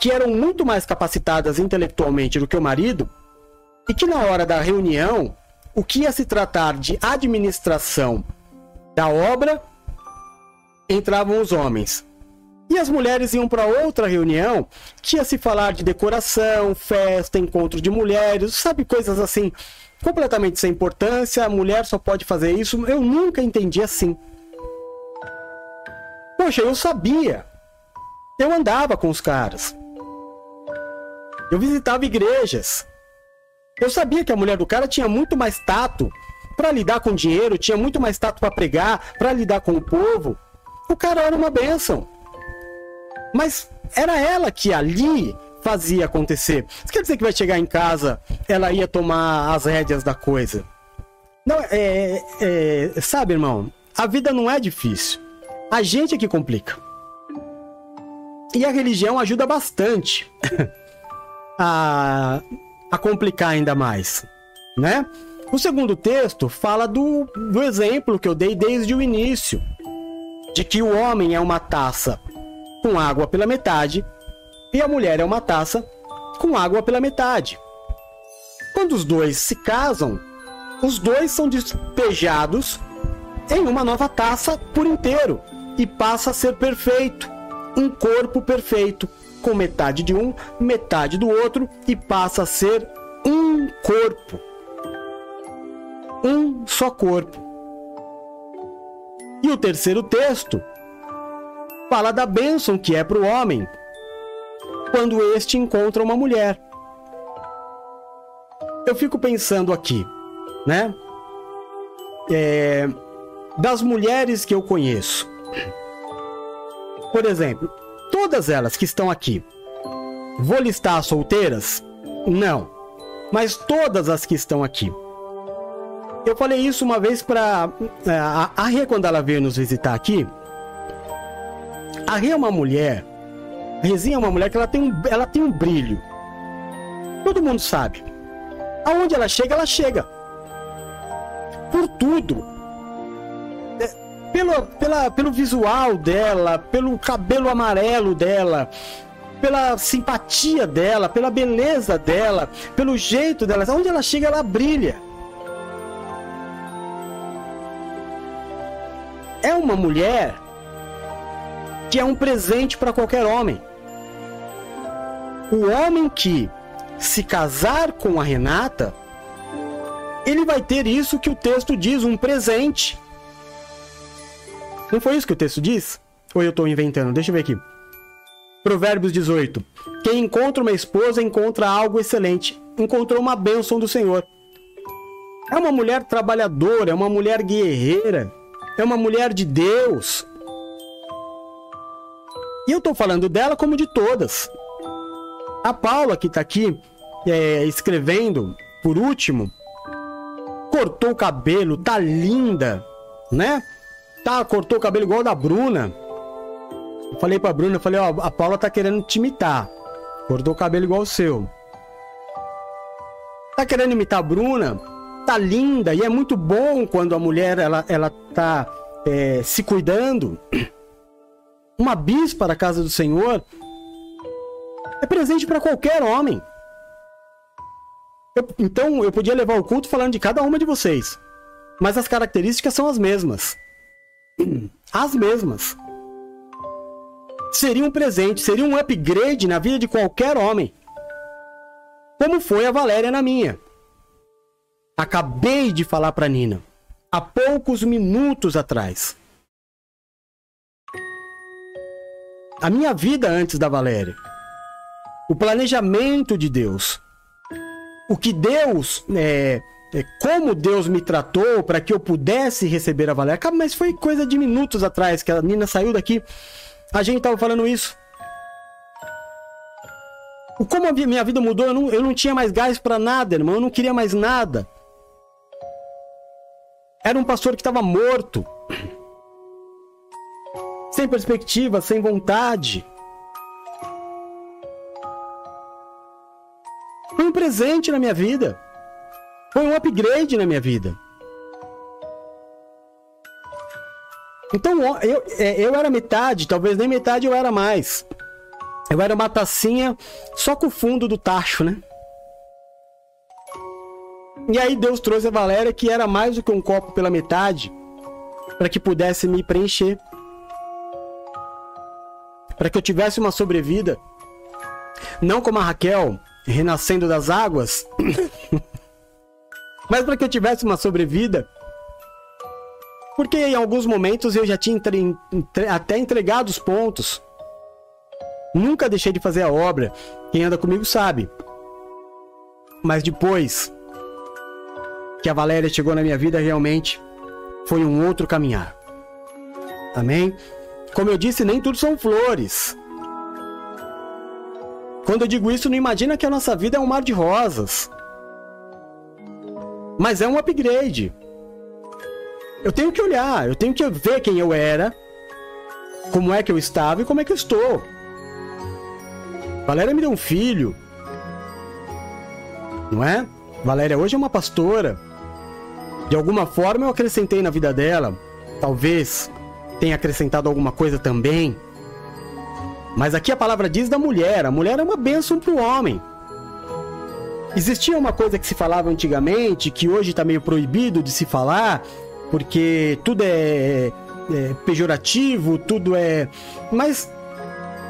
que eram muito mais capacitadas intelectualmente do que o marido, e que na hora da reunião, o que ia se tratar de administração da obra, entravam os homens. E as mulheres iam para outra reunião que ia se falar de decoração, festa, encontro de mulheres, sabe, coisas assim, completamente sem importância. A mulher só pode fazer isso. Eu nunca entendi assim. Poxa, eu sabia. Eu andava com os caras. Eu visitava igrejas. Eu sabia que a mulher do cara tinha muito mais tato para lidar com dinheiro, tinha muito mais tato para pregar, para lidar com o povo. O cara era uma benção. Mas era ela que ali fazia acontecer. Isso quer dizer que vai chegar em casa, ela ia tomar as rédeas da coisa. Não, é, é, sabe, irmão, a vida não é difícil. A gente é que complica. E a religião ajuda bastante. <laughs> a, a complicar ainda mais, né? O segundo texto fala do, do exemplo que eu dei desde o início, de que o homem é uma taça com água pela metade e a mulher é uma taça com água pela metade. Quando os dois se casam, os dois são despejados em uma nova taça por inteiro e passa a ser perfeito, um corpo perfeito, com metade de um, metade do outro e passa a ser um corpo. Um só corpo. E o terceiro texto fala da bênção que é para o homem quando este encontra uma mulher. Eu fico pensando aqui, né? É, das mulheres que eu conheço. Por exemplo, todas elas que estão aqui. Vou listar as solteiras? Não. Mas todas as que estão aqui. Eu falei isso uma vez para é, a Rê, quando ela veio nos visitar aqui. A Rê é uma mulher. Rezinha é uma mulher que ela tem, um, ela tem um brilho. Todo mundo sabe. Aonde ela chega, ela chega. Por tudo. É, pelo, pela, pelo visual dela, pelo cabelo amarelo dela, pela simpatia dela, pela beleza dela, pelo jeito dela. Onde ela chega, ela brilha. É uma mulher que é um presente para qualquer homem. O homem que se casar com a Renata, ele vai ter isso que o texto diz, um presente. Não foi isso que o texto diz? Ou eu estou inventando? Deixa eu ver aqui. Provérbios 18. Quem encontra uma esposa encontra algo excelente. Encontrou uma bênção do Senhor. É uma mulher trabalhadora, é uma mulher guerreira, é uma mulher de Deus. E eu estou falando dela como de todas. A Paula, que está aqui é, escrevendo, por último, cortou o cabelo, tá linda, né? Tá, cortou o cabelo igual da Bruna. Eu falei pra Bruna, eu falei, ó, a Paula tá querendo te imitar. Cortou o cabelo igual o seu. Tá querendo imitar a Bruna? Tá linda e é muito bom quando a mulher ela, ela tá é, se cuidando. Uma bis para a casa do Senhor é presente para qualquer homem. Eu, então eu podia levar o culto falando de cada uma de vocês, mas as características são as mesmas. <clears throat> As mesmas seria um presente, seria um upgrade na vida de qualquer homem. Como foi a Valéria na minha. Acabei de falar para Nina há poucos minutos atrás. A minha vida antes da Valéria. O planejamento de Deus. O que Deus, é, é como Deus me tratou para que eu pudesse receber a Valéria. Mas foi coisa de minutos atrás que a Nina saiu daqui a gente tava falando isso. O como a minha vida mudou, eu não, eu não tinha mais gás para nada, irmão. Eu não queria mais nada. Era um pastor que estava morto. Sem perspectiva, sem vontade. Foi um presente na minha vida. Foi um upgrade na minha vida. Então eu, é, eu era metade, talvez nem metade eu era mais. Eu era uma tacinha só com o fundo do tacho, né? E aí Deus trouxe a Valéria que era mais do que um copo pela metade para que pudesse me preencher. Para que eu tivesse uma sobrevida. Não como a Raquel, renascendo das águas, <coughs> mas para que eu tivesse uma sobrevida porque em alguns momentos eu já tinha entre, entre, até entregado os pontos. Nunca deixei de fazer a obra. Quem anda comigo sabe. Mas depois que a Valéria chegou na minha vida, realmente foi um outro caminhar. Amém? Como eu disse, nem tudo são flores. Quando eu digo isso, não imagina que a nossa vida é um mar de rosas. Mas é um upgrade. Eu tenho que olhar, eu tenho que ver quem eu era, como é que eu estava e como é que eu estou. Valéria me deu um filho. Não é? Valéria hoje é uma pastora. De alguma forma eu acrescentei na vida dela. Talvez tenha acrescentado alguma coisa também. Mas aqui a palavra diz da mulher. A mulher é uma bênção para o homem. Existia uma coisa que se falava antigamente, que hoje está meio proibido de se falar, porque tudo é, é pejorativo, tudo é. Mas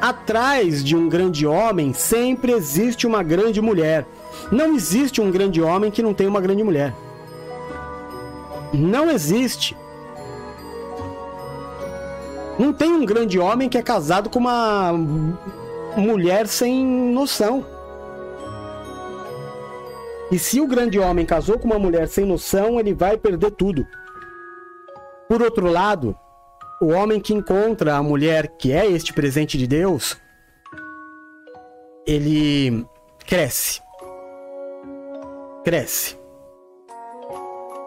atrás de um grande homem sempre existe uma grande mulher. Não existe um grande homem que não tenha uma grande mulher. Não existe. Não tem um grande homem que é casado com uma mulher sem noção. E se o grande homem casou com uma mulher sem noção, ele vai perder tudo. Por outro lado, o homem que encontra a mulher que é este presente de Deus, ele cresce. Cresce.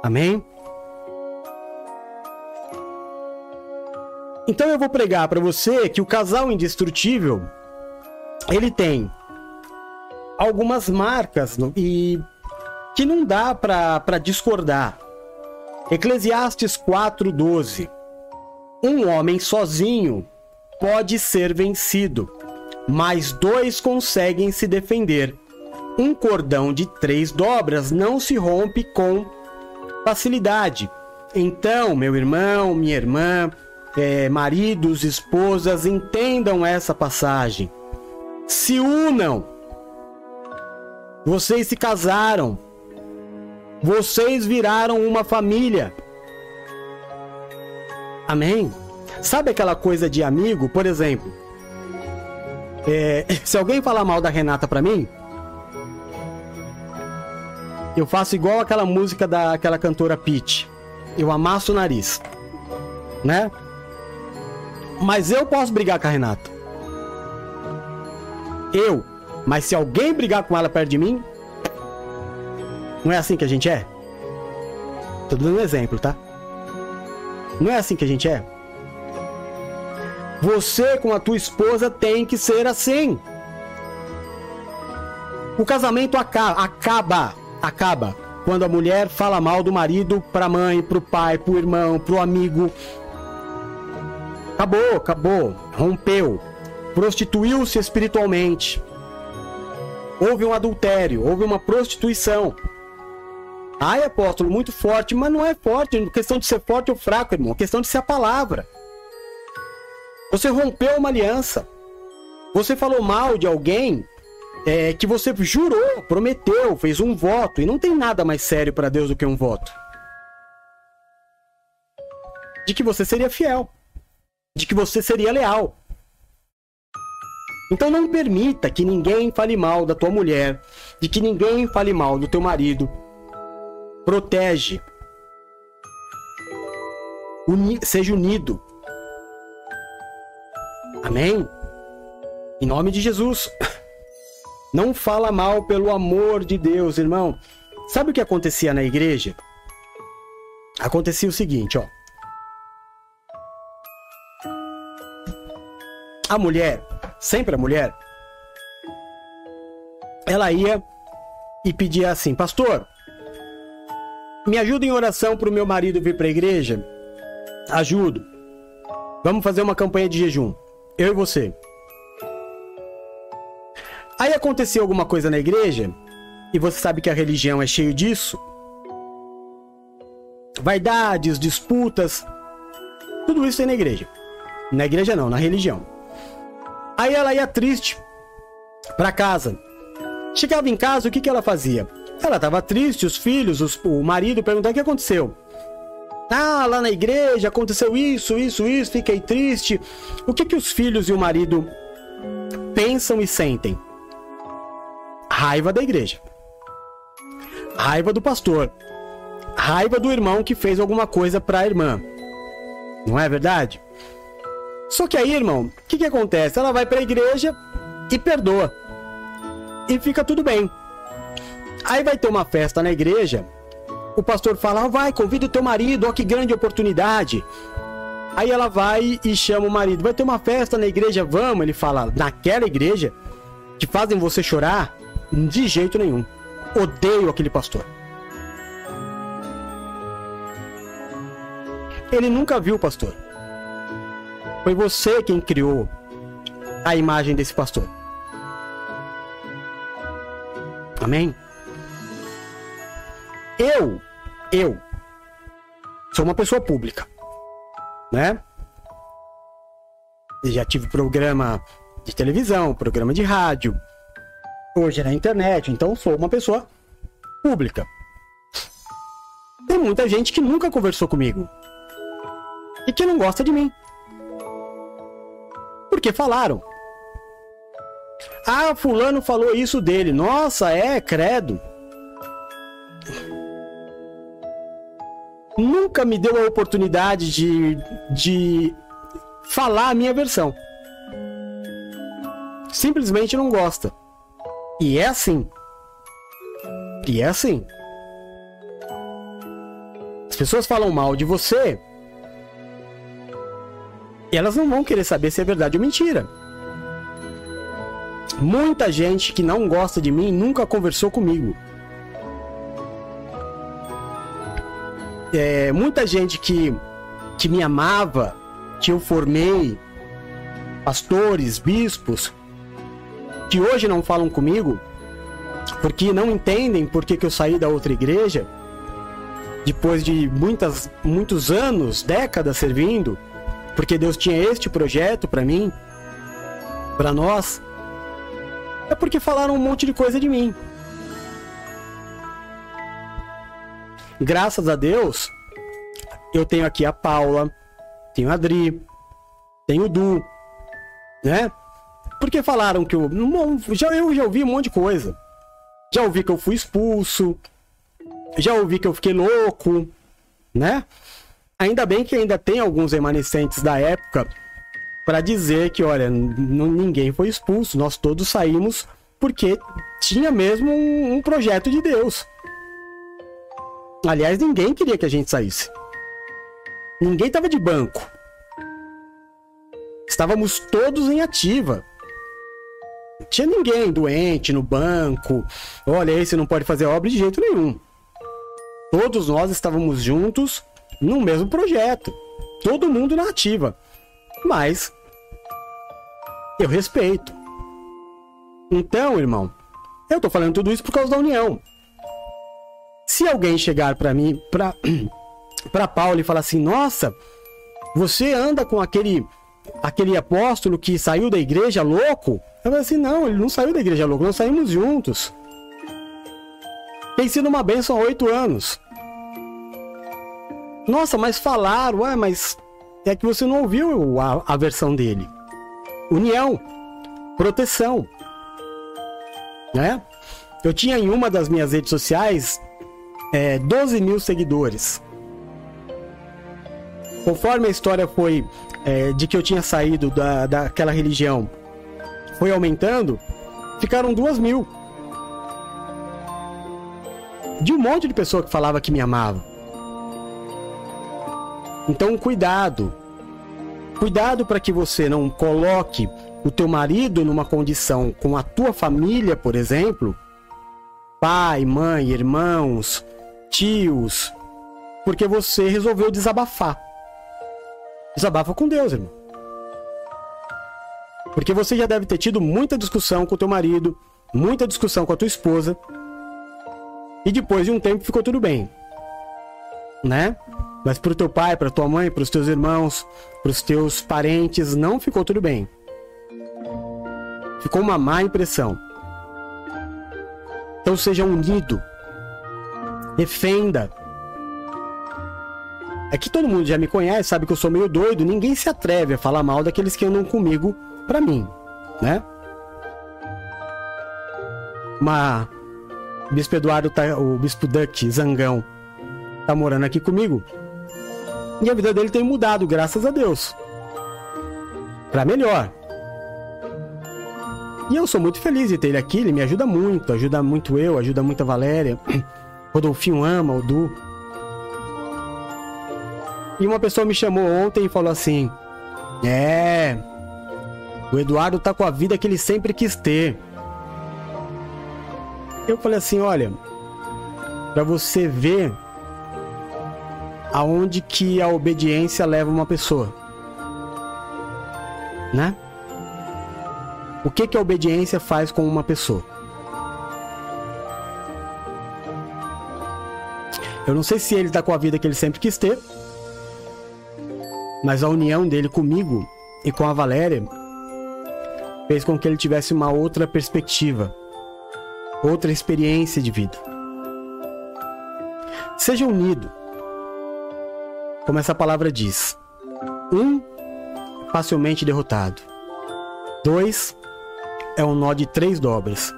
Amém? Então eu vou pregar para você que o casal indestrutível ele tem algumas marcas no, e que não dá para discordar. Eclesiastes 4:12. Um homem sozinho pode ser vencido, mas dois conseguem se defender. Um cordão de três dobras não se rompe com facilidade. Então, meu irmão, minha irmã, é, maridos, esposas, entendam essa passagem. Se unam. Vocês se casaram. Vocês viraram uma família. Amém? Sabe aquela coisa de amigo? Por exemplo, é, <laughs> se alguém falar mal da Renata pra mim, eu faço igual aquela música daquela cantora Peach. Eu amasso o nariz. Né? Mas eu posso brigar com a Renata. Eu. Mas se alguém brigar com ela perto de mim, não é assim que a gente é? Tô dando um exemplo, tá? Não é assim que a gente é? Você com a tua esposa tem que ser assim. O casamento acaba, acaba, acaba quando a mulher fala mal do marido pra mãe, pro pai, pro irmão, pro amigo. Acabou, acabou, rompeu. Prostituiu-se espiritualmente. Houve um adultério, houve uma prostituição. Ai, apóstolo, muito forte, mas não é forte. Questão de ser forte ou fraco, irmão. Questão de ser a palavra. Você rompeu uma aliança. Você falou mal de alguém é, que você jurou, prometeu, fez um voto. E não tem nada mais sério para Deus do que um voto. De que você seria fiel. De que você seria leal. Então não permita que ninguém fale mal da tua mulher, de que ninguém fale mal do teu marido, protege. Uni seja unido. Amém? Em nome de Jesus. <laughs> Não fala mal pelo amor de Deus, irmão. Sabe o que acontecia na igreja? Acontecia o seguinte, ó. A mulher, sempre a mulher, ela ia e pedia assim: Pastor, me ajuda em oração para o meu marido vir para a igreja? Ajudo. Vamos fazer uma campanha de jejum. Eu e você. Aí aconteceu alguma coisa na igreja, e você sabe que a religião é cheio disso. Vaidades, disputas, tudo isso tem na igreja. Na igreja não, na religião. Aí ela ia triste para casa. Chegava em casa, o que, que ela fazia? Ela estava triste, os filhos, os, o marido perguntaram o que aconteceu. Ah, lá na igreja aconteceu isso, isso, isso, fiquei triste. O que, que os filhos e o marido pensam e sentem? Raiva da igreja. Raiva do pastor. Raiva do irmão que fez alguma coisa para a irmã. Não é verdade? Só que aí, irmão, o que, que acontece? Ela vai para a igreja e perdoa. E fica tudo bem. Aí vai ter uma festa na igreja. O pastor fala: ah, vai, convida o teu marido, ó que grande oportunidade. Aí ela vai e chama o marido: vai ter uma festa na igreja, vamos. Ele fala: naquela igreja que fazem você chorar? De jeito nenhum. Odeio aquele pastor. Ele nunca viu o pastor. Foi você quem criou a imagem desse pastor. Amém? Eu, eu, sou uma pessoa pública, né? já tive programa de televisão, programa de rádio, hoje é na internet, então sou uma pessoa pública. Tem muita gente que nunca conversou comigo e que não gosta de mim. Porque falaram. Ah, fulano falou isso dele. Nossa, é, credo. nunca me deu a oportunidade de, de falar a minha versão. Simplesmente não gosta. E é assim. E é assim. As pessoas falam mal de você. Elas não vão querer saber se é verdade ou mentira. Muita gente que não gosta de mim nunca conversou comigo. é, muita gente que, que me amava que eu formei, pastores, bispos, que hoje não falam comigo, porque não entendem por que, que eu saí da outra igreja, depois de muitas, muitos anos, décadas servindo, porque Deus tinha este projeto para mim, para nós, é porque falaram um monte de coisa de mim. Graças a Deus, eu tenho aqui a Paula, tenho a Adri, tenho o Du, né? Porque falaram que eu. Já, eu já ouvi um monte de coisa. Já ouvi que eu fui expulso. Já ouvi que eu fiquei louco, né? Ainda bem que ainda tem alguns remanescentes da época para dizer que, olha, ninguém foi expulso, nós todos saímos porque tinha mesmo um, um projeto de Deus. Aliás, ninguém queria que a gente saísse. Ninguém tava de banco. Estávamos todos em ativa. Não tinha ninguém doente no banco. Olha, esse não pode fazer obra de jeito nenhum. Todos nós estávamos juntos no mesmo projeto. Todo mundo na ativa. Mas eu respeito. Então, irmão, eu tô falando tudo isso por causa da união. Se alguém chegar para mim, para <clears throat> para Paulo e falar assim: "Nossa, você anda com aquele aquele apóstolo que saiu da igreja louco?" Eu falei assim: "Não, ele não saiu da igreja louco, nós saímos juntos." Tem sido uma benção há oito anos. Nossa, mas falaram, ué, mas é que você não ouviu a, a versão dele. União, proteção, né? Eu tinha em uma das minhas redes sociais é, 12 mil seguidores. Conforme a história foi é, de que eu tinha saído da, daquela religião, foi aumentando, ficaram duas mil. De um monte de pessoa que falava que me amava. Então, cuidado. Cuidado para que você não coloque o teu marido numa condição com a tua família, por exemplo, pai, mãe, irmãos, tios, porque você resolveu desabafar. Desabafa com Deus, irmão. Porque você já deve ter tido muita discussão com o teu marido, muita discussão com a tua esposa, e depois de um tempo ficou tudo bem. Né? Mas pro teu pai, pra tua mãe, pros teus irmãos, pros teus parentes, não ficou tudo bem. Ficou uma má impressão. Então seja unido. Defenda. É que todo mundo já me conhece, sabe que eu sou meio doido, ninguém se atreve a falar mal daqueles que andam comigo pra mim, né? Mas o Bispo Eduardo tá, o Bispo Duck Zangão tá morando aqui comigo. E a vida dele tem mudado, graças a Deus. Para melhor. E eu sou muito feliz de ter ele aqui, ele me ajuda muito, ajuda muito eu, ajuda muito a Valéria. <clears throat> Rodolfinho ama, o Du. E uma pessoa me chamou ontem e falou assim: É, o Eduardo tá com a vida que ele sempre quis ter. Eu falei assim: olha, para você ver aonde que a obediência leva uma pessoa, né? O que, que a obediência faz com uma pessoa? Eu não sei se ele está com a vida que ele sempre quis ter, mas a união dele comigo e com a Valéria fez com que ele tivesse uma outra perspectiva, outra experiência de vida. Seja unido, como essa palavra diz. Um, facilmente derrotado. Dois, é um nó de três dobras,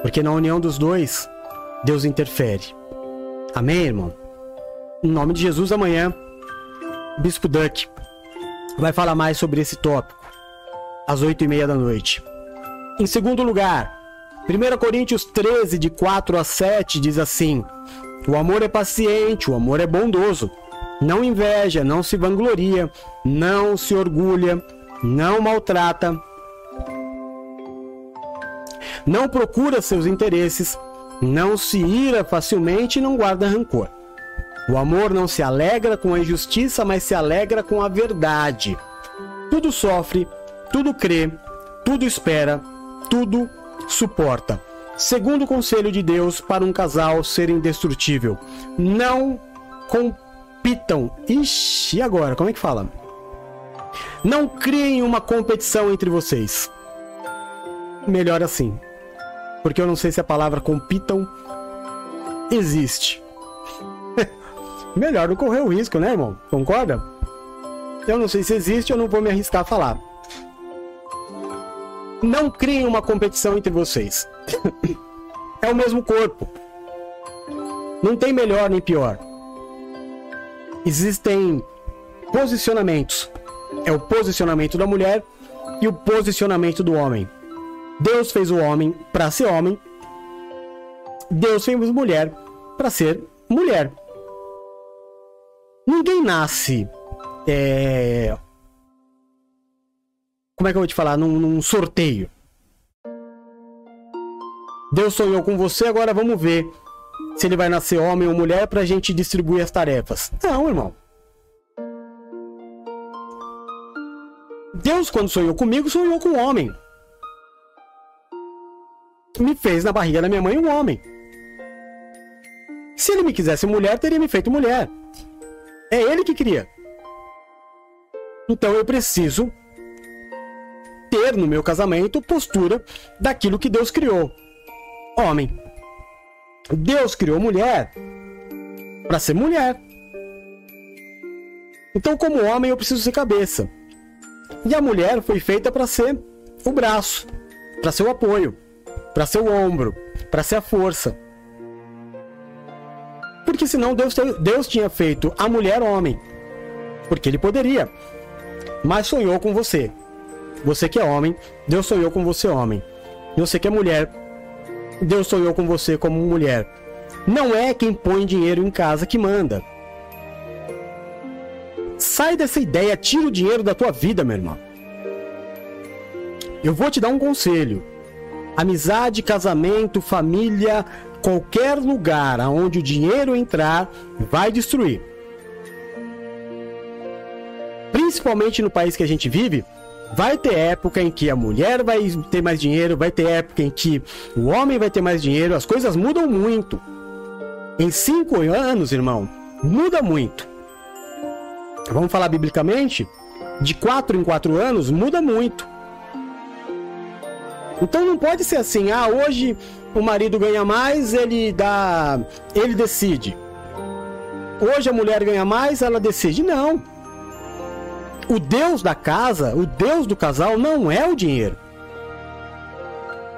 porque na união dos dois, Deus interfere. Amém, irmão? Em nome de Jesus, amanhã, Bispo Duck vai falar mais sobre esse tópico, às oito e meia da noite. Em segundo lugar, 1 Coríntios 13, de 4 a 7, diz assim: O amor é paciente, o amor é bondoso, não inveja, não se vangloria, não se orgulha, não maltrata, não procura seus interesses, não se ira facilmente e não guarda rancor. O amor não se alegra com a injustiça, mas se alegra com a verdade. tudo sofre, tudo crê, tudo espera, tudo suporta. Segundo conselho de Deus para um casal ser indestrutível: não compitam. Ixi, agora? Como é que fala? Não criem uma competição entre vocês. Melhor assim. Porque eu não sei se a palavra compitam existe. <laughs> Melhor não correr o risco, né, irmão? Concorda? Eu não sei se existe, eu não vou me arriscar a falar. Não criem uma competição entre vocês. <laughs> é o mesmo corpo. Não tem melhor nem pior. Existem posicionamentos. É o posicionamento da mulher e o posicionamento do homem. Deus fez o homem para ser homem. Deus fez mulher para ser mulher. Ninguém nasce. É... Como é que eu vou te falar? Num, num sorteio. Deus sonhou com você, agora vamos ver se ele vai nascer homem ou mulher pra gente distribuir as tarefas. Não, irmão. Deus, quando sonhou comigo, sonhou com um homem. Me fez na barriga da minha mãe um homem. Se ele me quisesse mulher, teria me feito mulher. É ele que cria. Então eu preciso ter no meu casamento postura daquilo que Deus criou. Homem. Deus criou mulher para ser mulher. Então, como homem, eu preciso ser cabeça. E a mulher foi feita para ser o braço, para ser o apoio, para ser o ombro, para ser a força. Porque senão Deus, Deus tinha feito a mulher homem. Porque ele poderia. Mas sonhou com você. Você que é homem, Deus sonhou com você homem. Você que é mulher, Deus sonhou com você como mulher. Não é quem põe dinheiro em casa que manda. Sai dessa ideia, tira o dinheiro da tua vida, meu irmão. Eu vou te dar um conselho. Amizade, casamento, família, qualquer lugar aonde o dinheiro entrar, vai destruir. Principalmente no país que a gente vive, vai ter época em que a mulher vai ter mais dinheiro, vai ter época em que o homem vai ter mais dinheiro, as coisas mudam muito. Em cinco anos, irmão, muda muito. Vamos falar biblicamente? De quatro em quatro anos, muda muito. Então não pode ser assim, ah, hoje o marido ganha mais, ele dá. ele decide. Hoje a mulher ganha mais, ela decide. Não. O Deus da casa, o Deus do casal não é o dinheiro.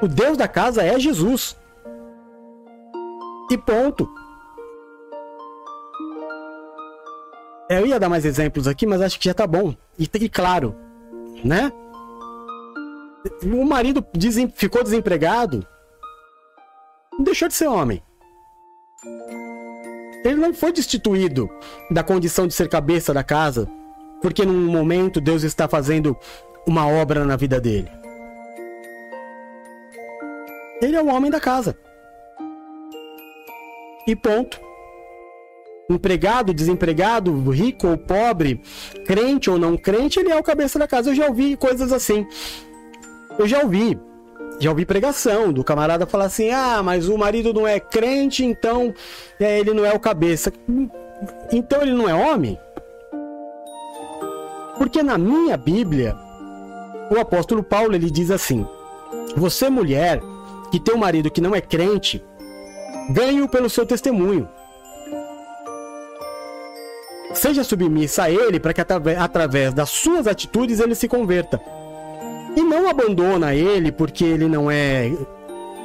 O Deus da casa é Jesus. E ponto. Eu ia dar mais exemplos aqui, mas acho que já tá bom. E, claro, né? O marido desem, ficou desempregado, deixou de ser homem. Ele não foi destituído da condição de ser cabeça da casa, porque num momento Deus está fazendo uma obra na vida dele. Ele é o homem da casa. E ponto. Empregado, desempregado, rico ou pobre, crente ou não crente, ele é o cabeça da casa. Eu já ouvi coisas assim. Eu já ouvi já ouvi pregação do camarada falar assim: ah, mas o marido não é crente, então é, ele não é o cabeça. Então ele não é homem? Porque na minha Bíblia, o apóstolo Paulo ele diz assim: você mulher que tem um marido que não é crente, ganhe-o pelo seu testemunho. Seja submissa a ele para que através das suas atitudes ele se converta e não abandona ele porque ele não é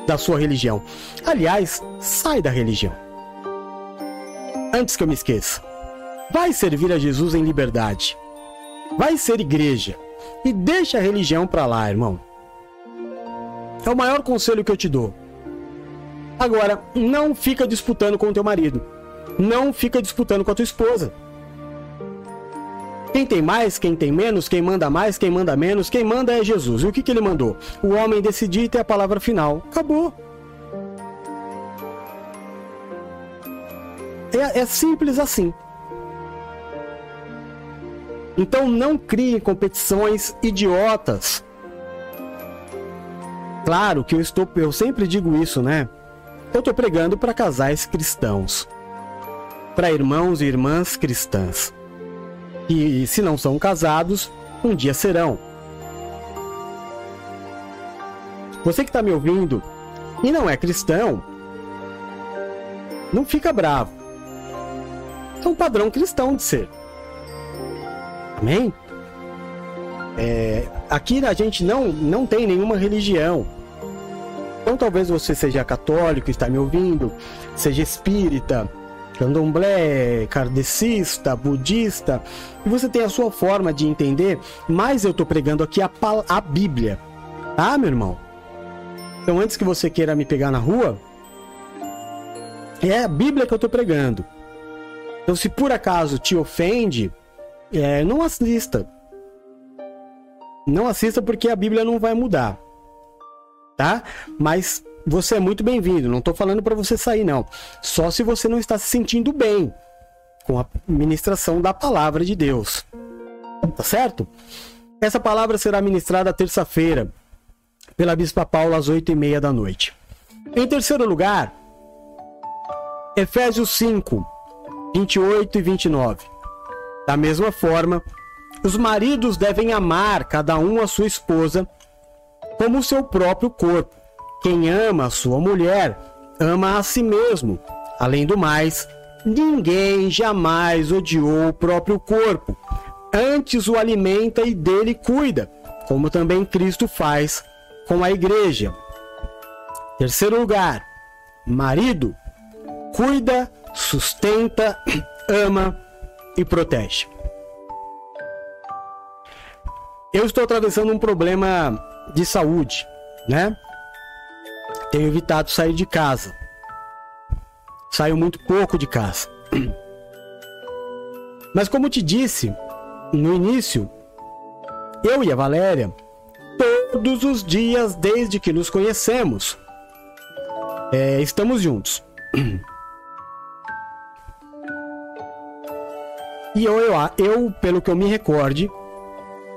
da sua religião. Aliás, sai da religião. Antes que eu me esqueça, vai servir a Jesus em liberdade. Vai ser igreja e deixa a religião para lá, irmão. É o maior conselho que eu te dou. Agora, não fica disputando com o teu marido. Não fica disputando com a tua esposa. Quem tem mais, quem tem menos, quem manda mais, quem manda menos, quem manda é Jesus. E o que, que ele mandou? O homem decidir e ter a palavra final. Acabou. É, é simples assim. Então não criem competições idiotas. Claro que eu estou, eu sempre digo isso, né? Eu estou pregando para casais cristãos, para irmãos e irmãs cristãs. E se não são casados, um dia serão. Você que está me ouvindo e não é cristão, não fica bravo. É um padrão cristão de ser. Amém? É, aqui a gente não, não tem nenhuma religião. Então talvez você seja católico, está me ouvindo, seja espírita, candomblé, kardecista, budista, e você tem a sua forma de entender, mas eu estou pregando aqui a, a Bíblia. Ah, meu irmão? Então antes que você queira me pegar na rua, é a Bíblia que eu estou pregando. Então se por acaso te ofende, é, não assista. Não assista porque a Bíblia não vai mudar. Tá? Mas você é muito bem-vindo. Não estou falando para você sair, não. Só se você não está se sentindo bem com a ministração da palavra de Deus. Tá certo? Essa palavra será ministrada terça-feira pela Bispa Paula às oito e meia da noite. Em terceiro lugar, Efésios 5, 28 e 29. Da mesma forma, os maridos devem amar cada um a sua esposa como o seu próprio corpo. Quem ama a sua mulher, ama a si mesmo. Além do mais, ninguém jamais odiou o próprio corpo. Antes o alimenta e dele cuida, como também Cristo faz com a igreja. Terceiro lugar, marido, cuida, sustenta, <clears throat> ama e protege. Eu estou atravessando um problema de saúde, né? Tenho evitado sair de casa. Saio muito pouco de casa. <clears throat> Mas como te disse no início, eu e a Valéria, todos os dias desde que nos conhecemos, é, estamos juntos. <clears throat> E eu, eu, eu, pelo que eu me recorde,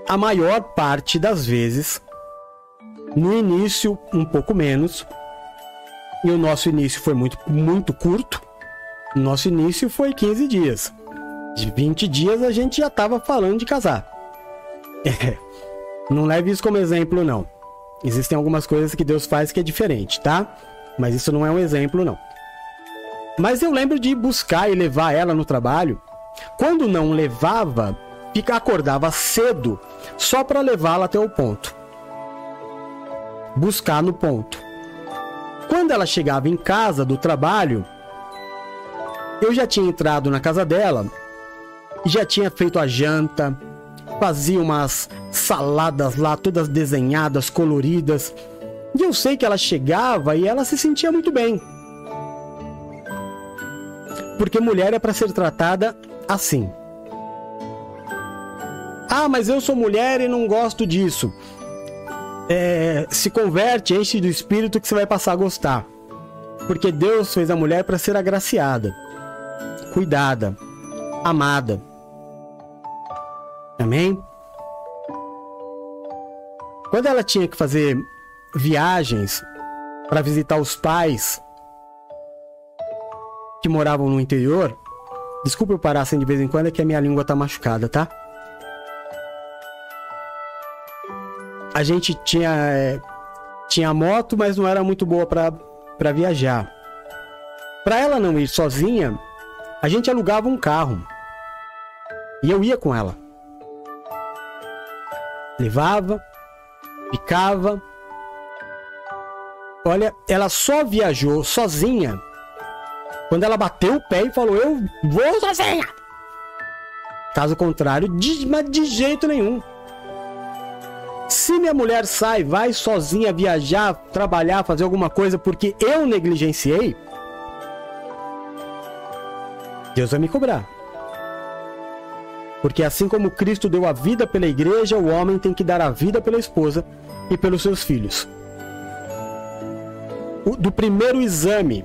a maior parte das vezes, no início um pouco menos, e o nosso início foi muito, muito curto, nosso início foi 15 dias. De 20 dias a gente já estava falando de casar. É, não leve isso como exemplo, não. Existem algumas coisas que Deus faz que é diferente, tá? Mas isso não é um exemplo, não. Mas eu lembro de buscar e levar ela no trabalho quando não levava, fica acordava cedo só para levá-la até o ponto. Buscar no ponto. Quando ela chegava em casa do trabalho, eu já tinha entrado na casa dela, já tinha feito a janta, fazia umas saladas lá todas desenhadas, coloridas. E eu sei que ela chegava e ela se sentia muito bem. Porque mulher é para ser tratada assim. Ah, mas eu sou mulher e não gosto disso. É, se converte, enche do espírito que você vai passar a gostar. Porque Deus fez a mulher para ser agraciada, cuidada, amada. Amém? Quando ela tinha que fazer viagens para visitar os pais que moravam no interior, Desculpa eu parar assim de vez em quando, é que a minha língua tá machucada, tá? A gente tinha é, tinha moto, mas não era muito boa para para viajar. Para ela não ir sozinha, a gente alugava um carro. E eu ia com ela. Levava, ficava. Olha, ela só viajou sozinha quando ela bateu o pé e falou: Eu vou sozinha. Caso contrário, de, mas de jeito nenhum. Se minha mulher sai, vai sozinha viajar, trabalhar, fazer alguma coisa porque eu negligenciei, Deus vai me cobrar. Porque assim como Cristo deu a vida pela igreja, o homem tem que dar a vida pela esposa e pelos seus filhos. O, do primeiro exame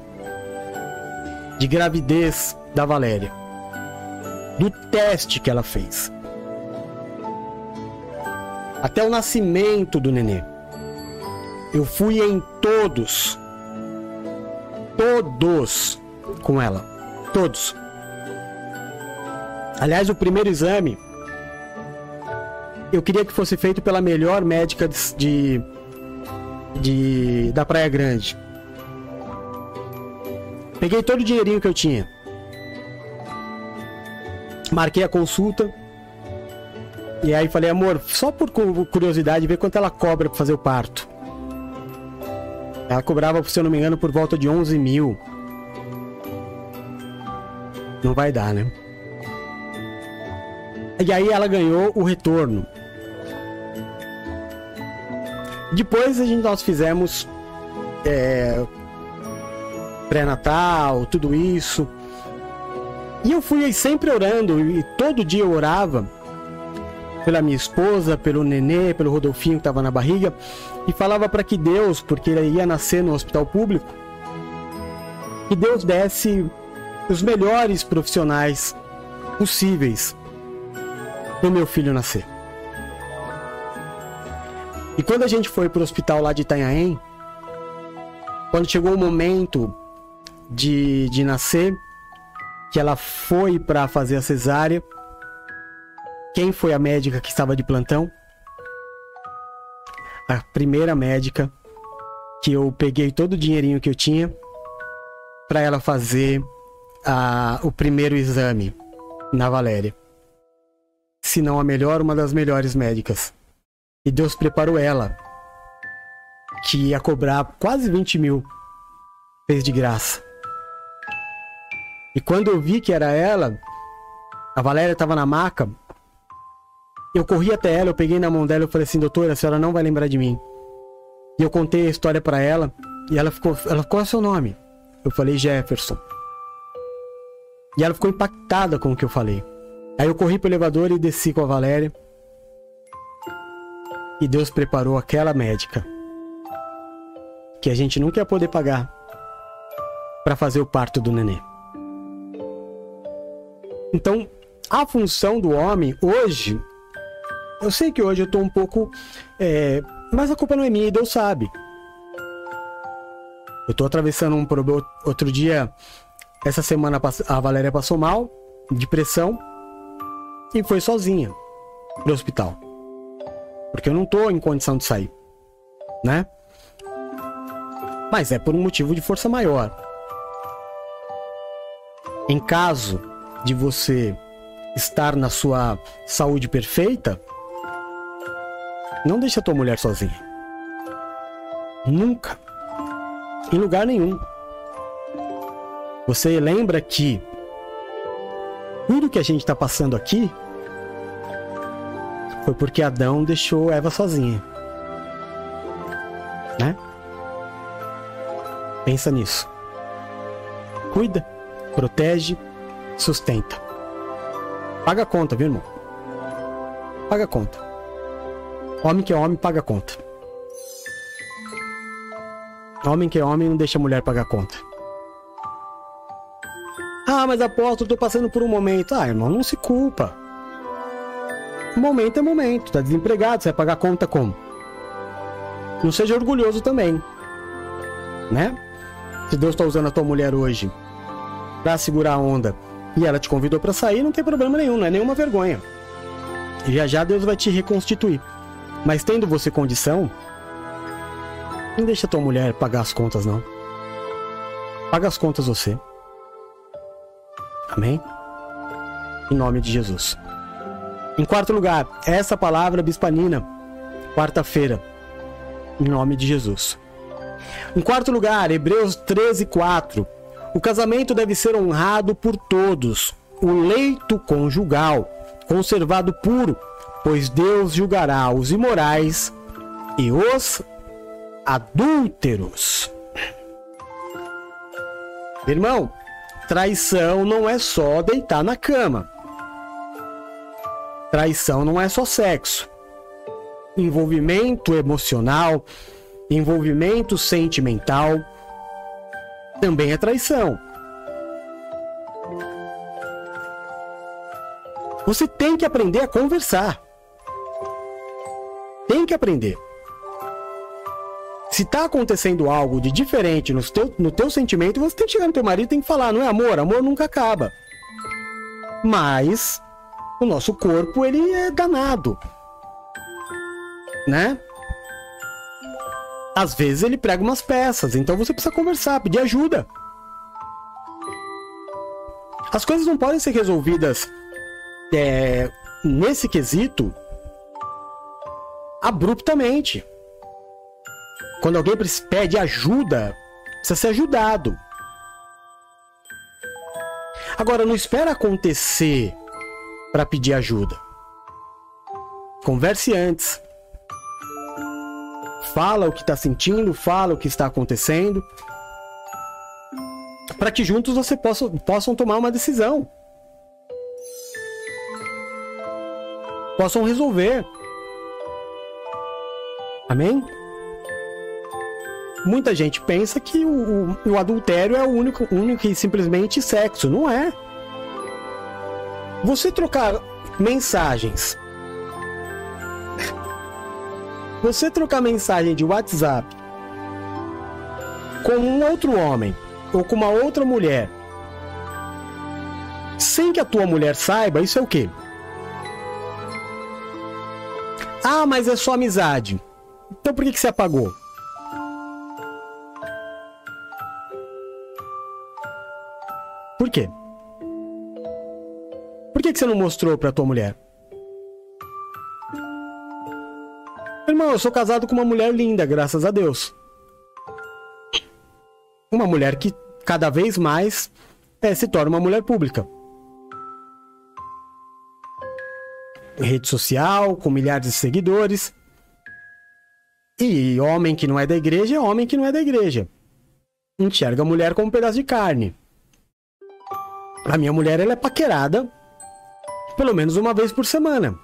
de gravidez da Valéria. Do teste que ela fez. até o nascimento do nenê. Eu fui em todos. Todos com ela. Todos. Aliás, o primeiro exame eu queria que fosse feito pela melhor médica de, de da Praia Grande. Peguei todo o dinheirinho que eu tinha. Marquei a consulta. E aí falei, amor, só por curiosidade, ver quanto ela cobra para fazer o parto. Ela cobrava, se eu não me engano, por volta de 11 mil. Não vai dar, né? E aí ela ganhou o retorno. Depois a gente, nós fizemos é, pré-natal, tudo isso. E eu fui sempre orando, e todo dia eu orava pela minha esposa, pelo nenê, pelo Rodolfinho que estava na barriga, e falava para que Deus, porque ele ia nascer no hospital público, que Deus desse os melhores profissionais possíveis para o meu filho nascer. E quando a gente foi pro hospital lá de Itanhaém, quando chegou o momento de, de nascer, que ela foi para fazer a cesárea, quem foi a médica que estava de plantão? A primeira médica que eu peguei todo o dinheirinho que eu tinha para ela fazer a, o primeiro exame na Valéria. Se não a melhor, uma das melhores médicas. E Deus preparou ela, que ia cobrar quase 20 mil, fez de graça. E quando eu vi que era ela, a Valéria estava na maca, eu corri até ela, eu peguei na mão dela e falei assim, doutora, a senhora não vai lembrar de mim. E eu contei a história para ela, e ela ficou, ela, qual é o seu nome? Eu falei Jefferson. E ela ficou impactada com o que eu falei. Aí eu corri pro elevador e desci com a Valéria. E Deus preparou aquela médica que a gente nunca ia poder pagar para fazer o parto do nenê. Então, a função do homem hoje, eu sei que hoje eu tô um pouco, é, mas a culpa não é minha, Deus sabe. Eu tô atravessando um problema. Outro dia, essa semana a Valéria passou mal, depressão, e foi sozinha pro hospital porque eu não tô em condição de sair, né? Mas é por um motivo de força maior. Em caso de você estar na sua saúde perfeita, não deixe a tua mulher sozinha. Nunca. Em lugar nenhum. Você lembra que tudo que a gente está passando aqui foi porque Adão deixou Eva sozinha. Né? Pensa nisso. Cuida, protege, sustenta. Paga a conta, viu, irmão? Paga a conta. Homem que é homem, paga a conta. Homem que é homem não deixa a mulher pagar a conta. Ah, mas apóstolo, tô passando por um momento. Ah, irmão, não se culpa. Momento é momento. Tá desempregado, você vai pagar conta como? Não seja orgulhoso também. Né? Se Deus está usando a tua mulher hoje para segurar a onda e ela te convidou para sair, não tem problema nenhum, não é nenhuma vergonha. Já já Deus vai te reconstituir. Mas tendo você condição, não deixa tua mulher pagar as contas, não. Paga as contas você. Amém? Em nome de Jesus. Em quarto lugar, essa palavra bispanina, quarta-feira, em nome de Jesus. Em quarto lugar, Hebreus 13, 4. O casamento deve ser honrado por todos, o leito conjugal conservado puro, pois Deus julgará os imorais e os adúlteros. Irmão, traição não é só deitar na cama. Traição não é só sexo. Envolvimento emocional, envolvimento sentimental também é traição. Você tem que aprender a conversar. Tem que aprender. Se tá acontecendo algo de diferente no teu, no teu sentimento, você tem que chegar no teu marido e tem que falar, não é amor? Amor nunca acaba. Mas o nosso corpo, ele é danado. Né? Às vezes ele prega umas peças, então você precisa conversar, pedir ajuda. As coisas não podem ser resolvidas é, nesse quesito abruptamente. Quando alguém pede ajuda, precisa ser ajudado. Agora, não espera acontecer para pedir ajuda. Converse antes. Fala o que está sentindo, fala o que está acontecendo. Para que juntos você possa, possam tomar uma decisão. Possam resolver. Amém? Muita gente pensa que o, o, o adultério é o único, único e simplesmente sexo. Não é. Você trocar mensagens. Você trocar mensagem de WhatsApp com um outro homem ou com uma outra mulher sem que a tua mulher saiba, isso é o quê? Ah, mas é só amizade. Então por que, que você apagou? Por quê? Por que, que você não mostrou pra tua mulher? Irmão, eu sou casado com uma mulher linda, graças a Deus. Uma mulher que cada vez mais é, se torna uma mulher pública. Rede social, com milhares de seguidores. E homem que não é da igreja é homem que não é da igreja. Enxerga a mulher como um pedaço de carne. A minha mulher ela é paquerada pelo menos uma vez por semana.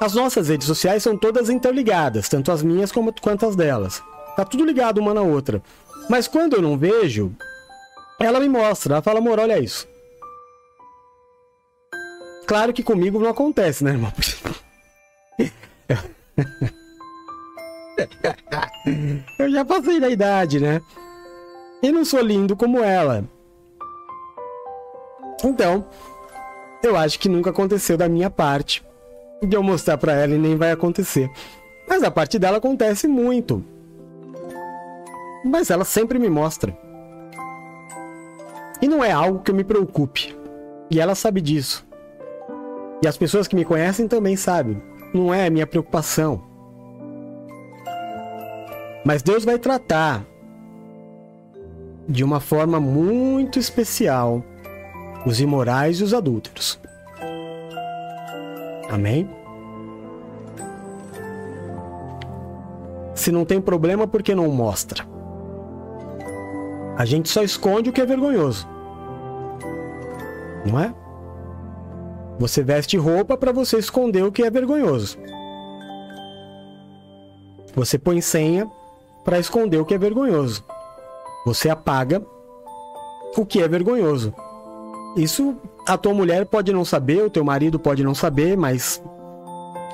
As nossas redes sociais são todas interligadas, tanto as minhas como quanto as delas. Tá tudo ligado uma na outra. Mas quando eu não vejo, ela me mostra, ela fala, amor, olha isso. Claro que comigo não acontece, né, irmão? <laughs> eu já passei da idade, né? E não sou lindo como ela. Então, eu acho que nunca aconteceu da minha parte de eu mostrar para ela e nem vai acontecer. Mas a parte dela acontece muito. Mas ela sempre me mostra. E não é algo que eu me preocupe. E ela sabe disso. E as pessoas que me conhecem também sabem. Não é a minha preocupação. Mas Deus vai tratar de uma forma muito especial os imorais e os adúlteros. Amém? Se não tem problema, por que não mostra? A gente só esconde o que é vergonhoso. Não é? Você veste roupa para você esconder o que é vergonhoso. Você põe senha para esconder o que é vergonhoso. Você apaga o que é vergonhoso. Isso a tua mulher pode não saber, o teu marido pode não saber, mas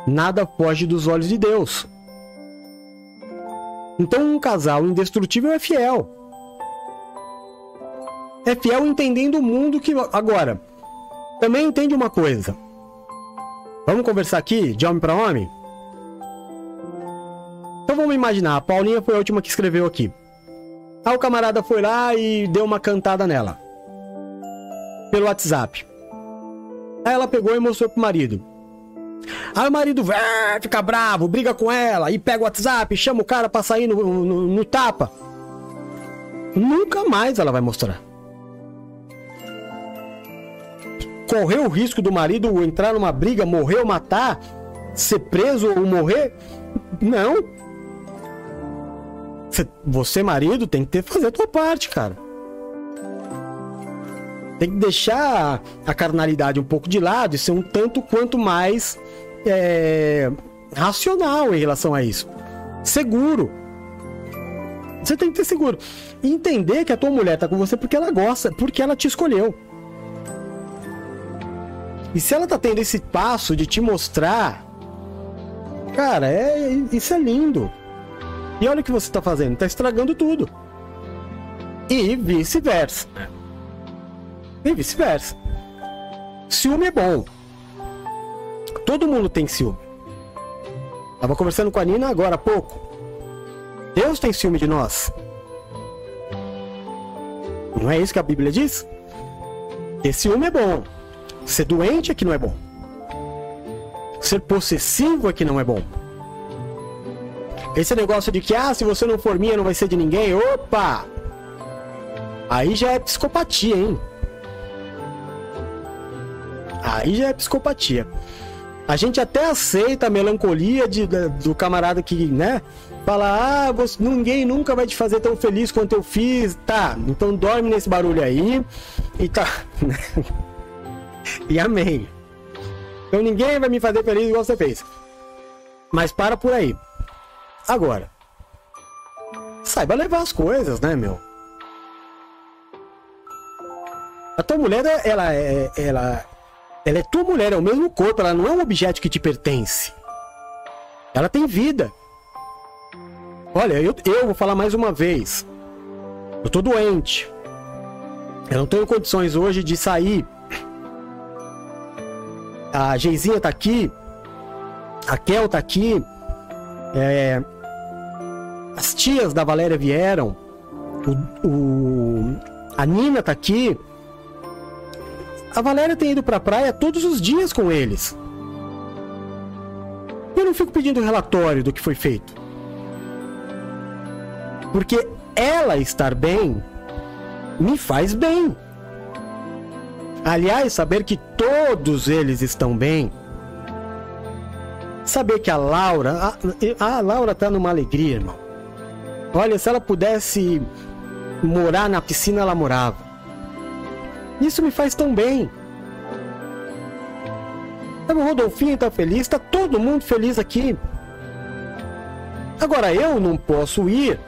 nada foge dos olhos de Deus. Então um casal indestrutível é fiel. É fiel entendendo o mundo que agora também entende uma coisa. Vamos conversar aqui de homem para homem? Então vamos imaginar, a Paulinha foi a última que escreveu aqui. Aí o camarada foi lá e deu uma cantada nela pelo WhatsApp. Aí ela pegou e mostrou pro marido. Aí o marido fica bravo, briga com ela e pega o WhatsApp, chama o cara pra sair no, no, no tapa. Nunca mais ela vai mostrar. Correu o risco do marido entrar numa briga, morrer ou matar, ser preso ou morrer? Não. Você, marido, tem que ter fazer a tua parte, cara. Tem que deixar a carnalidade um pouco de lado e ser um tanto quanto mais é, racional em relação a isso. Seguro. Você tem que ter seguro. E entender que a tua mulher tá com você porque ela gosta, porque ela te escolheu. E se ela tá tendo esse passo de te mostrar Cara, é, isso é lindo. E olha o que você está fazendo, está estragando tudo. E vice-versa. E vice-versa. Ciúme é bom. Todo mundo tem ciúme. Tava conversando com a Nina agora há pouco. Deus tem ciúme de nós. Não é isso que a Bíblia diz? Ter ciúme é bom. Ser doente é que não é bom. Ser possessivo é que não é bom. Esse negócio de que, ah, se você não for minha, não vai ser de ninguém. Opa! Aí já é psicopatia, hein? Aí já é psicopatia. A gente até aceita a melancolia de, do camarada que, né? Fala, ah, você, ninguém nunca vai te fazer tão feliz quanto eu fiz. Tá, então dorme nesse barulho aí. E tá. <laughs> e amém. Então ninguém vai me fazer feliz igual você fez. Mas para por aí. Agora, saiba levar as coisas, né, meu? A tua mulher, ela é, ela, ela é tua mulher, é o mesmo corpo, ela não é um objeto que te pertence. Ela tem vida. Olha, eu, eu vou falar mais uma vez. Eu tô doente. Eu não tenho condições hoje de sair. A Geizinha tá aqui. A Kel tá aqui. É, as tias da Valéria vieram. O, o, a Nina tá aqui. A Valéria tem ido pra praia todos os dias com eles. Eu não fico pedindo relatório do que foi feito. Porque ela estar bem me faz bem. Aliás, saber que todos eles estão bem. Saber que a Laura. A, a Laura tá numa alegria, irmão. Olha, se ela pudesse morar na piscina, ela morava. Isso me faz tão bem. O Rodolfinho tá feliz, tá todo mundo feliz aqui. Agora eu não posso ir,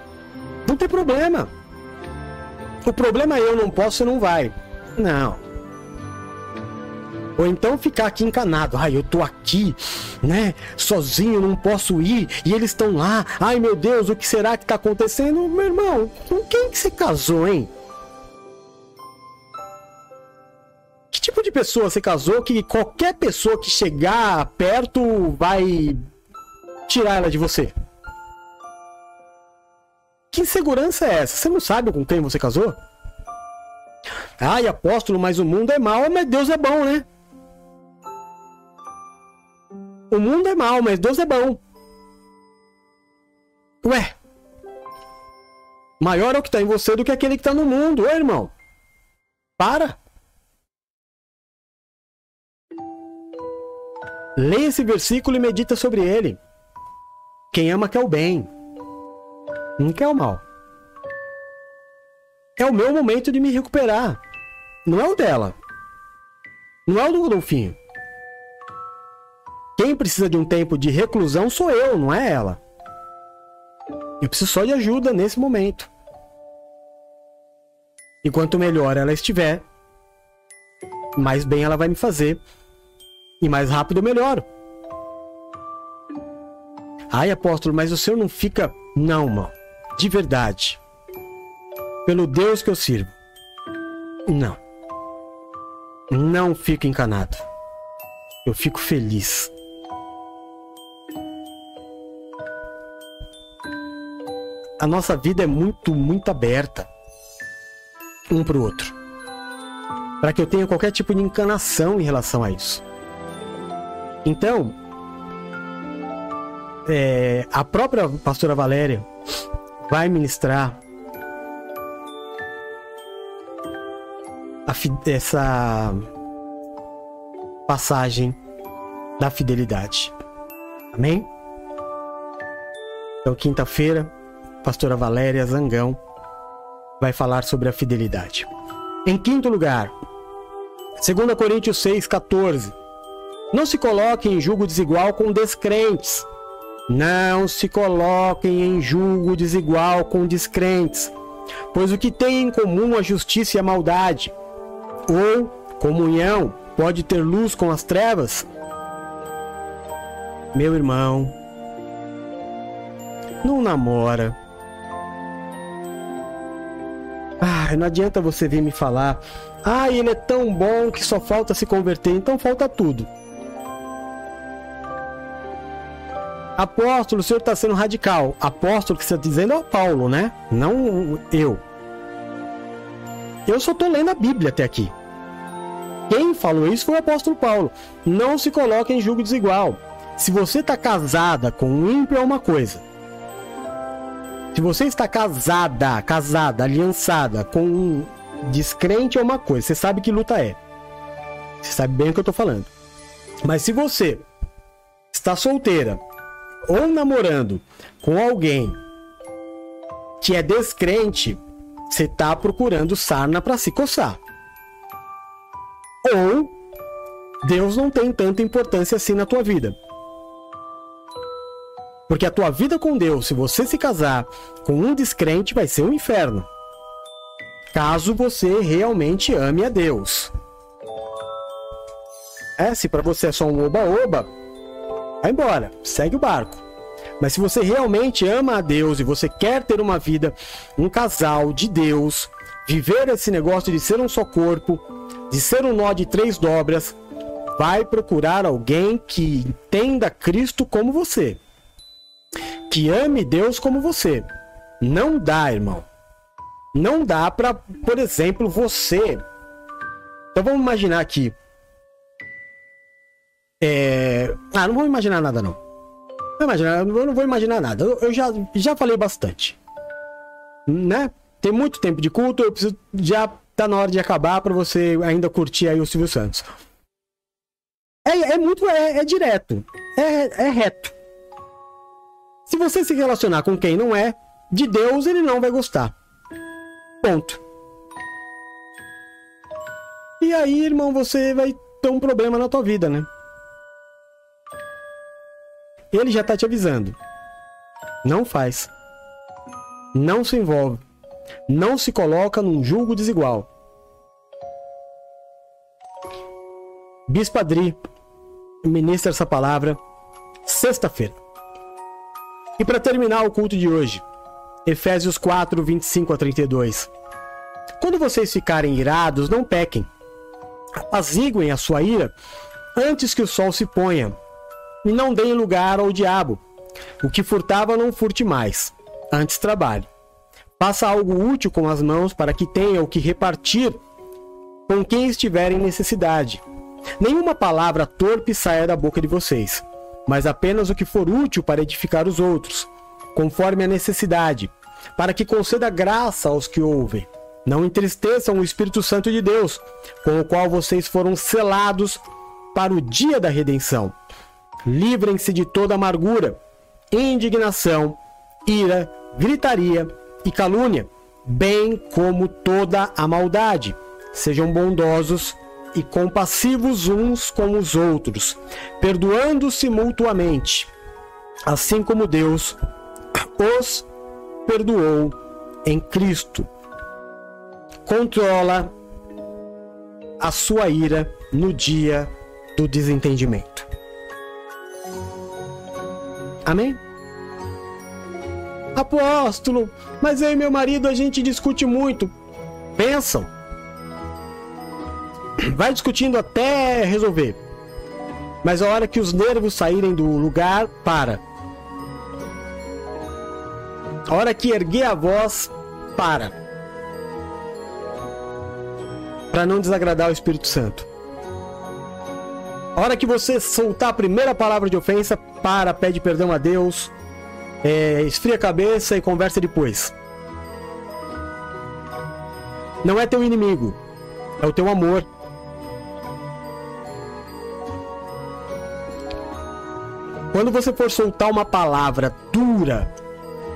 não tem problema. O problema é eu não posso e não vai. Não. Ou então ficar aqui encanado. Ai, eu tô aqui, né? Sozinho, não posso ir. E eles estão lá. Ai, meu Deus, o que será que tá acontecendo? Meu irmão, com quem que você casou, hein? Que tipo de pessoa você casou que qualquer pessoa que chegar perto vai tirar ela de você? Que insegurança é essa? Você não sabe com quem você casou? Ai, apóstolo, mas o mundo é mau, mas Deus é bom, né? O mundo é mau, mas Deus é bom. Ué. Maior é o que está em você do que aquele que está no mundo, ô irmão. Para. Leia esse versículo e medita sobre ele. Quem ama quer o bem, não quer o mal. É o meu momento de me recuperar. Não é o dela. Não é o do Rodolfinho. Quem precisa de um tempo de reclusão sou eu, não é ela. Eu preciso só de ajuda nesse momento. E quanto melhor ela estiver, mais bem ela vai me fazer e mais rápido eu melhoro. Ai, apóstolo, mas o senhor não fica. Não, mano. De verdade. Pelo Deus que eu sirvo. Não. Não fico encanado. Eu fico feliz. A nossa vida é muito, muito aberta um para o outro. Para que eu tenha qualquer tipo de encanação em relação a isso. Então, é, a própria pastora Valéria vai ministrar essa passagem da fidelidade. Amém? Então, quinta-feira, pastora Valéria Zangão vai falar sobre a fidelidade. Em quinto lugar, 2 Coríntios 6, 14. Não se coloquem em julgo desigual com descrentes. Não se coloquem em julgo desigual com descrentes, pois o que tem em comum a justiça e a maldade, ou comunhão, pode ter luz com as trevas? Meu irmão, não namora. Ah, não adianta você vir me falar. Ah, ele é tão bom que só falta se converter, então falta tudo. Apóstolo, o senhor está sendo radical. Apóstolo que você está dizendo é o Paulo, né? Não eu. Eu só estou lendo a Bíblia até aqui. Quem falou isso foi o apóstolo Paulo. Não se coloque em julgo desigual. Se você está casada com um ímpio é uma coisa. Se você está casada, casada, aliançada com um descrente é uma coisa. Você sabe que luta é. Você sabe bem o que eu estou falando. Mas se você está solteira ou namorando com alguém que é descrente, você está procurando sarna para se coçar. Ou Deus não tem tanta importância assim na tua vida. Porque a tua vida com Deus, se você se casar com um descrente, vai ser um inferno. Caso você realmente ame a Deus. É, se para você é só um oba-oba, vai embora, segue o barco. Mas se você realmente ama a Deus e você quer ter uma vida, um casal de Deus, viver esse negócio de ser um só corpo, de ser um nó de três dobras, vai procurar alguém que entenda Cristo como você. Que ame Deus como você. Não dá, irmão. Não dá para, por exemplo, você. Então vamos imaginar aqui. É... Ah, não vou imaginar nada não. Não imaginar, eu não vou imaginar nada. Eu, eu já, já falei bastante. Né? Tem muito tempo de culto, eu preciso já tá na hora de acabar para você ainda curtir aí o Silvio Santos. É, é muito é, é direto, é, é reto. Se você se relacionar com quem não é de Deus, ele não vai gostar. Ponto. E aí, irmão, você vai ter um problema na tua vida, né? Ele já tá te avisando. Não faz. Não se envolve. Não se coloca num julgo desigual. Bispo Adri ministra essa palavra sexta-feira. E para terminar o culto de hoje, Efésios 4, 25 a 32. Quando vocês ficarem irados, não pequem. Apaziguem a sua ira antes que o sol se ponha. E não deem lugar ao diabo. O que furtava, não furte mais. Antes trabalhe. Faça algo útil com as mãos para que tenha o que repartir com quem estiver em necessidade. Nenhuma palavra torpe saia da boca de vocês, mas apenas o que for útil para edificar os outros, conforme a necessidade, para que conceda graça aos que ouvem. Não entristeçam o Espírito Santo de Deus, com o qual vocês foram selados para o dia da redenção. Livrem-se de toda amargura, indignação, ira, gritaria e calúnia, bem como toda a maldade. Sejam bondosos e compassivos uns com os outros, perdoando-se mutuamente, assim como Deus os perdoou em Cristo. Controla a sua ira no dia do desentendimento. Amém? Apóstolo, mas eu e meu marido a gente discute muito. Pensam. Vai discutindo até resolver. Mas a hora que os nervos saírem do lugar, para. A hora que erguer a voz, para. Para não desagradar o Espírito Santo. A hora que você soltar a primeira palavra de ofensa, para, pede perdão a Deus, é, esfria a cabeça e conversa depois. Não é teu inimigo, é o teu amor. Quando você for soltar uma palavra dura,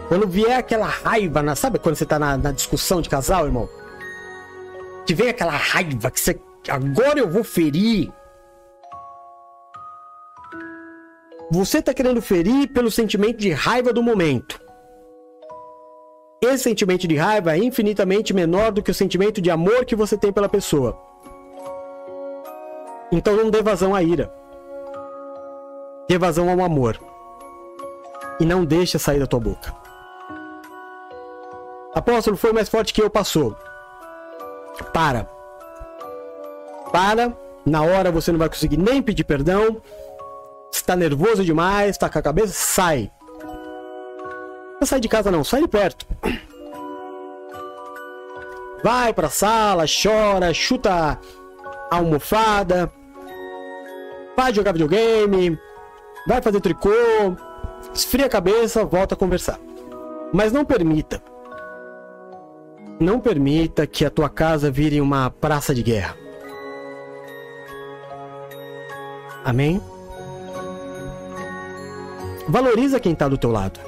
quando vier aquela raiva, na, sabe quando você tá na, na discussão de casal, irmão? Que vem aquela raiva que você. Agora eu vou ferir. Você está querendo ferir pelo sentimento de raiva do momento. Esse sentimento de raiva é infinitamente menor do que o sentimento de amor que você tem pela pessoa. Então não dê vazão à ira. Dê vazão ao amor. e não deixa sair da tua boca. Apóstolo, foi mais forte que eu, passou. Para. Para. Na hora você não vai conseguir nem pedir perdão. Está nervoso demais, está com a cabeça, sai. Não sai de casa não, sai de perto. Vai pra sala, chora, chuta a almofada. Vai jogar videogame. Vai fazer tricô. Esfria a cabeça, volta a conversar. Mas não permita. Não permita que a tua casa vire uma praça de guerra. Amém? Valoriza quem está do teu lado.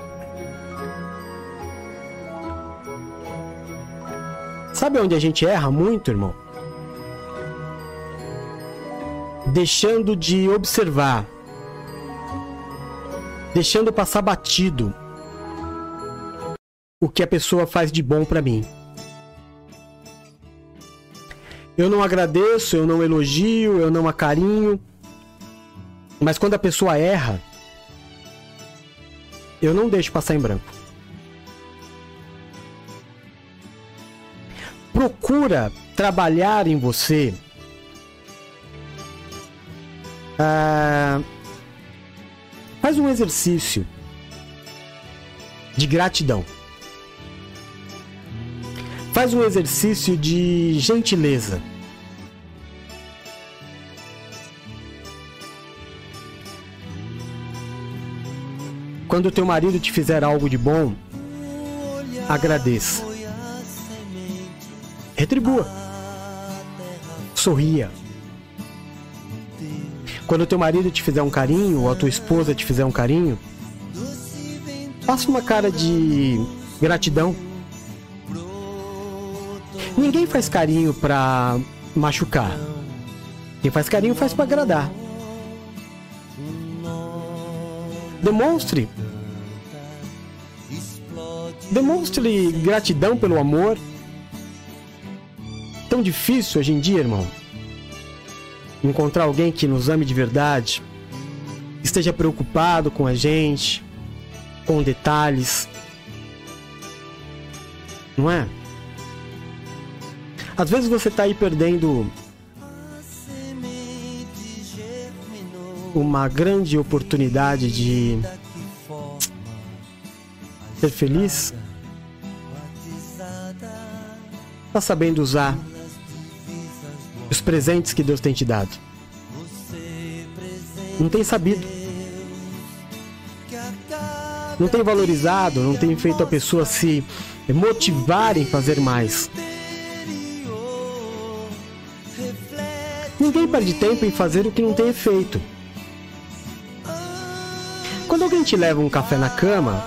Sabe onde a gente erra muito, irmão? Deixando de observar, deixando passar batido o que a pessoa faz de bom para mim. Eu não agradeço, eu não elogio, eu não acarinho. Mas quando a pessoa erra, eu não deixo passar em branco. Procura trabalhar em você. Ah, faz um exercício de gratidão. Faz um exercício de gentileza. Quando teu marido te fizer algo de bom, agradeça. Retribua. Sorria. Quando teu marido te fizer um carinho, ou a tua esposa te fizer um carinho, faça uma cara de gratidão. Ninguém faz carinho pra machucar. Quem faz carinho faz para agradar. Demonstre. Demonstre gratidão pelo amor. Tão difícil hoje em dia, irmão. Encontrar alguém que nos ame de verdade, esteja preocupado com a gente, com detalhes. Não é? Às vezes você está aí perdendo uma grande oportunidade de ser feliz, está sabendo usar os presentes que Deus tem te dado. Não tem sabido. Não tem valorizado, não tem feito a pessoa se motivar em fazer mais. Ninguém perde tempo em fazer o que não tem efeito. Quando alguém te leva um café na cama,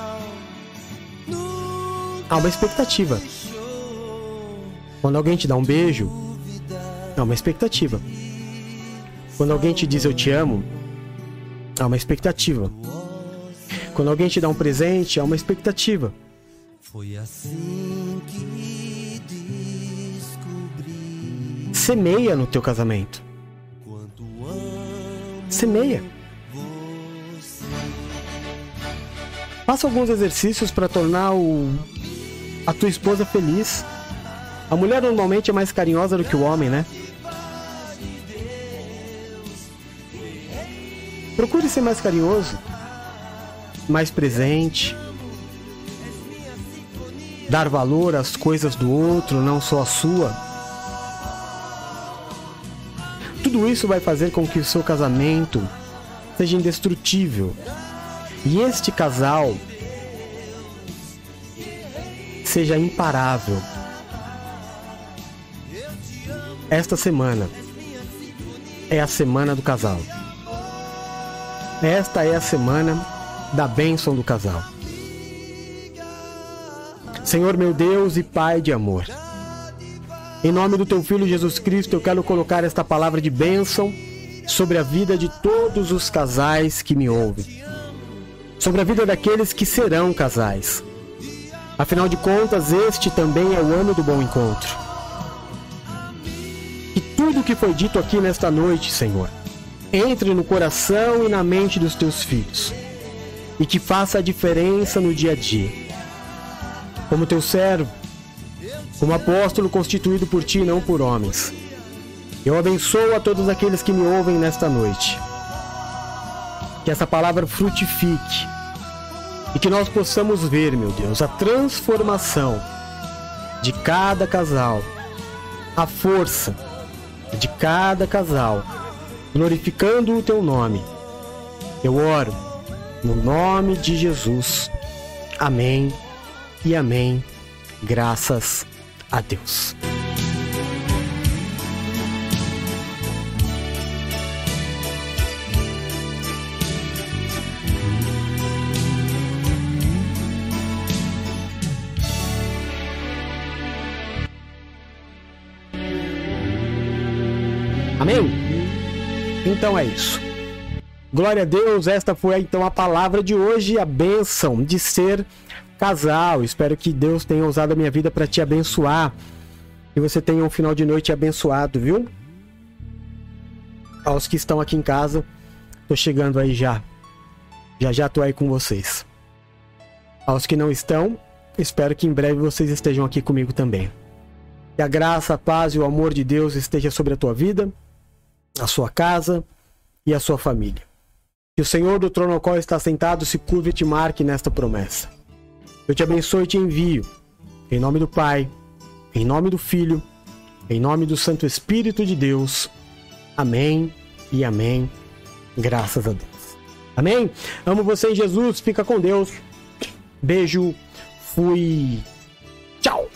há uma expectativa. Quando alguém te dá um beijo, há uma expectativa. Quando alguém te diz eu te amo, há uma expectativa. Quando alguém te dá um presente, há uma expectativa. Foi assim que descobri. Semeia no teu casamento. Semeia. Faça alguns exercícios para tornar o... a tua esposa feliz. A mulher normalmente é mais carinhosa do que o homem, né? Procure ser mais carinhoso, mais presente, dar valor às coisas do outro, não só a sua. Tudo isso vai fazer com que o seu casamento seja indestrutível e este casal seja imparável. Esta semana é a semana do casal. Esta é a semana da bênção do casal. Senhor meu Deus e Pai de amor, em nome do Teu Filho Jesus Cristo, eu quero colocar esta palavra de bênção sobre a vida de todos os casais que me ouvem sobre a vida daqueles que serão casais. Afinal de contas, este também é o ano do bom encontro. E tudo o que foi dito aqui nesta noite, Senhor, entre no coração e na mente dos teus filhos. e que faça a diferença no dia a dia. Como teu servo, como apóstolo constituído por ti, não por homens. Eu abençoo a todos aqueles que me ouvem nesta noite. Que essa palavra frutifique e que nós possamos ver, meu Deus, a transformação de cada casal, a força de cada casal, glorificando o teu nome. Eu oro no nome de Jesus. Amém e amém. Graças a Deus. Então é isso. Glória a Deus, esta foi então a palavra de hoje, a bênção de ser casal. Espero que Deus tenha usado a minha vida para te abençoar. Que você tenha um final de noite abençoado, viu? Aos que estão aqui em casa, tô chegando aí já. Já já tô aí com vocês. Aos que não estão, espero que em breve vocês estejam aqui comigo também. Que a graça, a paz e o amor de Deus esteja sobre a tua vida, a sua casa e a sua família. Que o Senhor do trono ao qual está sentado se curve e te marque nesta promessa. Eu te abençoe e te envio. Em nome do Pai, em nome do Filho, em nome do Santo Espírito de Deus. Amém e amém. Graças a Deus. Amém? Amo você em Jesus. Fica com Deus. Beijo. Fui. Tchau.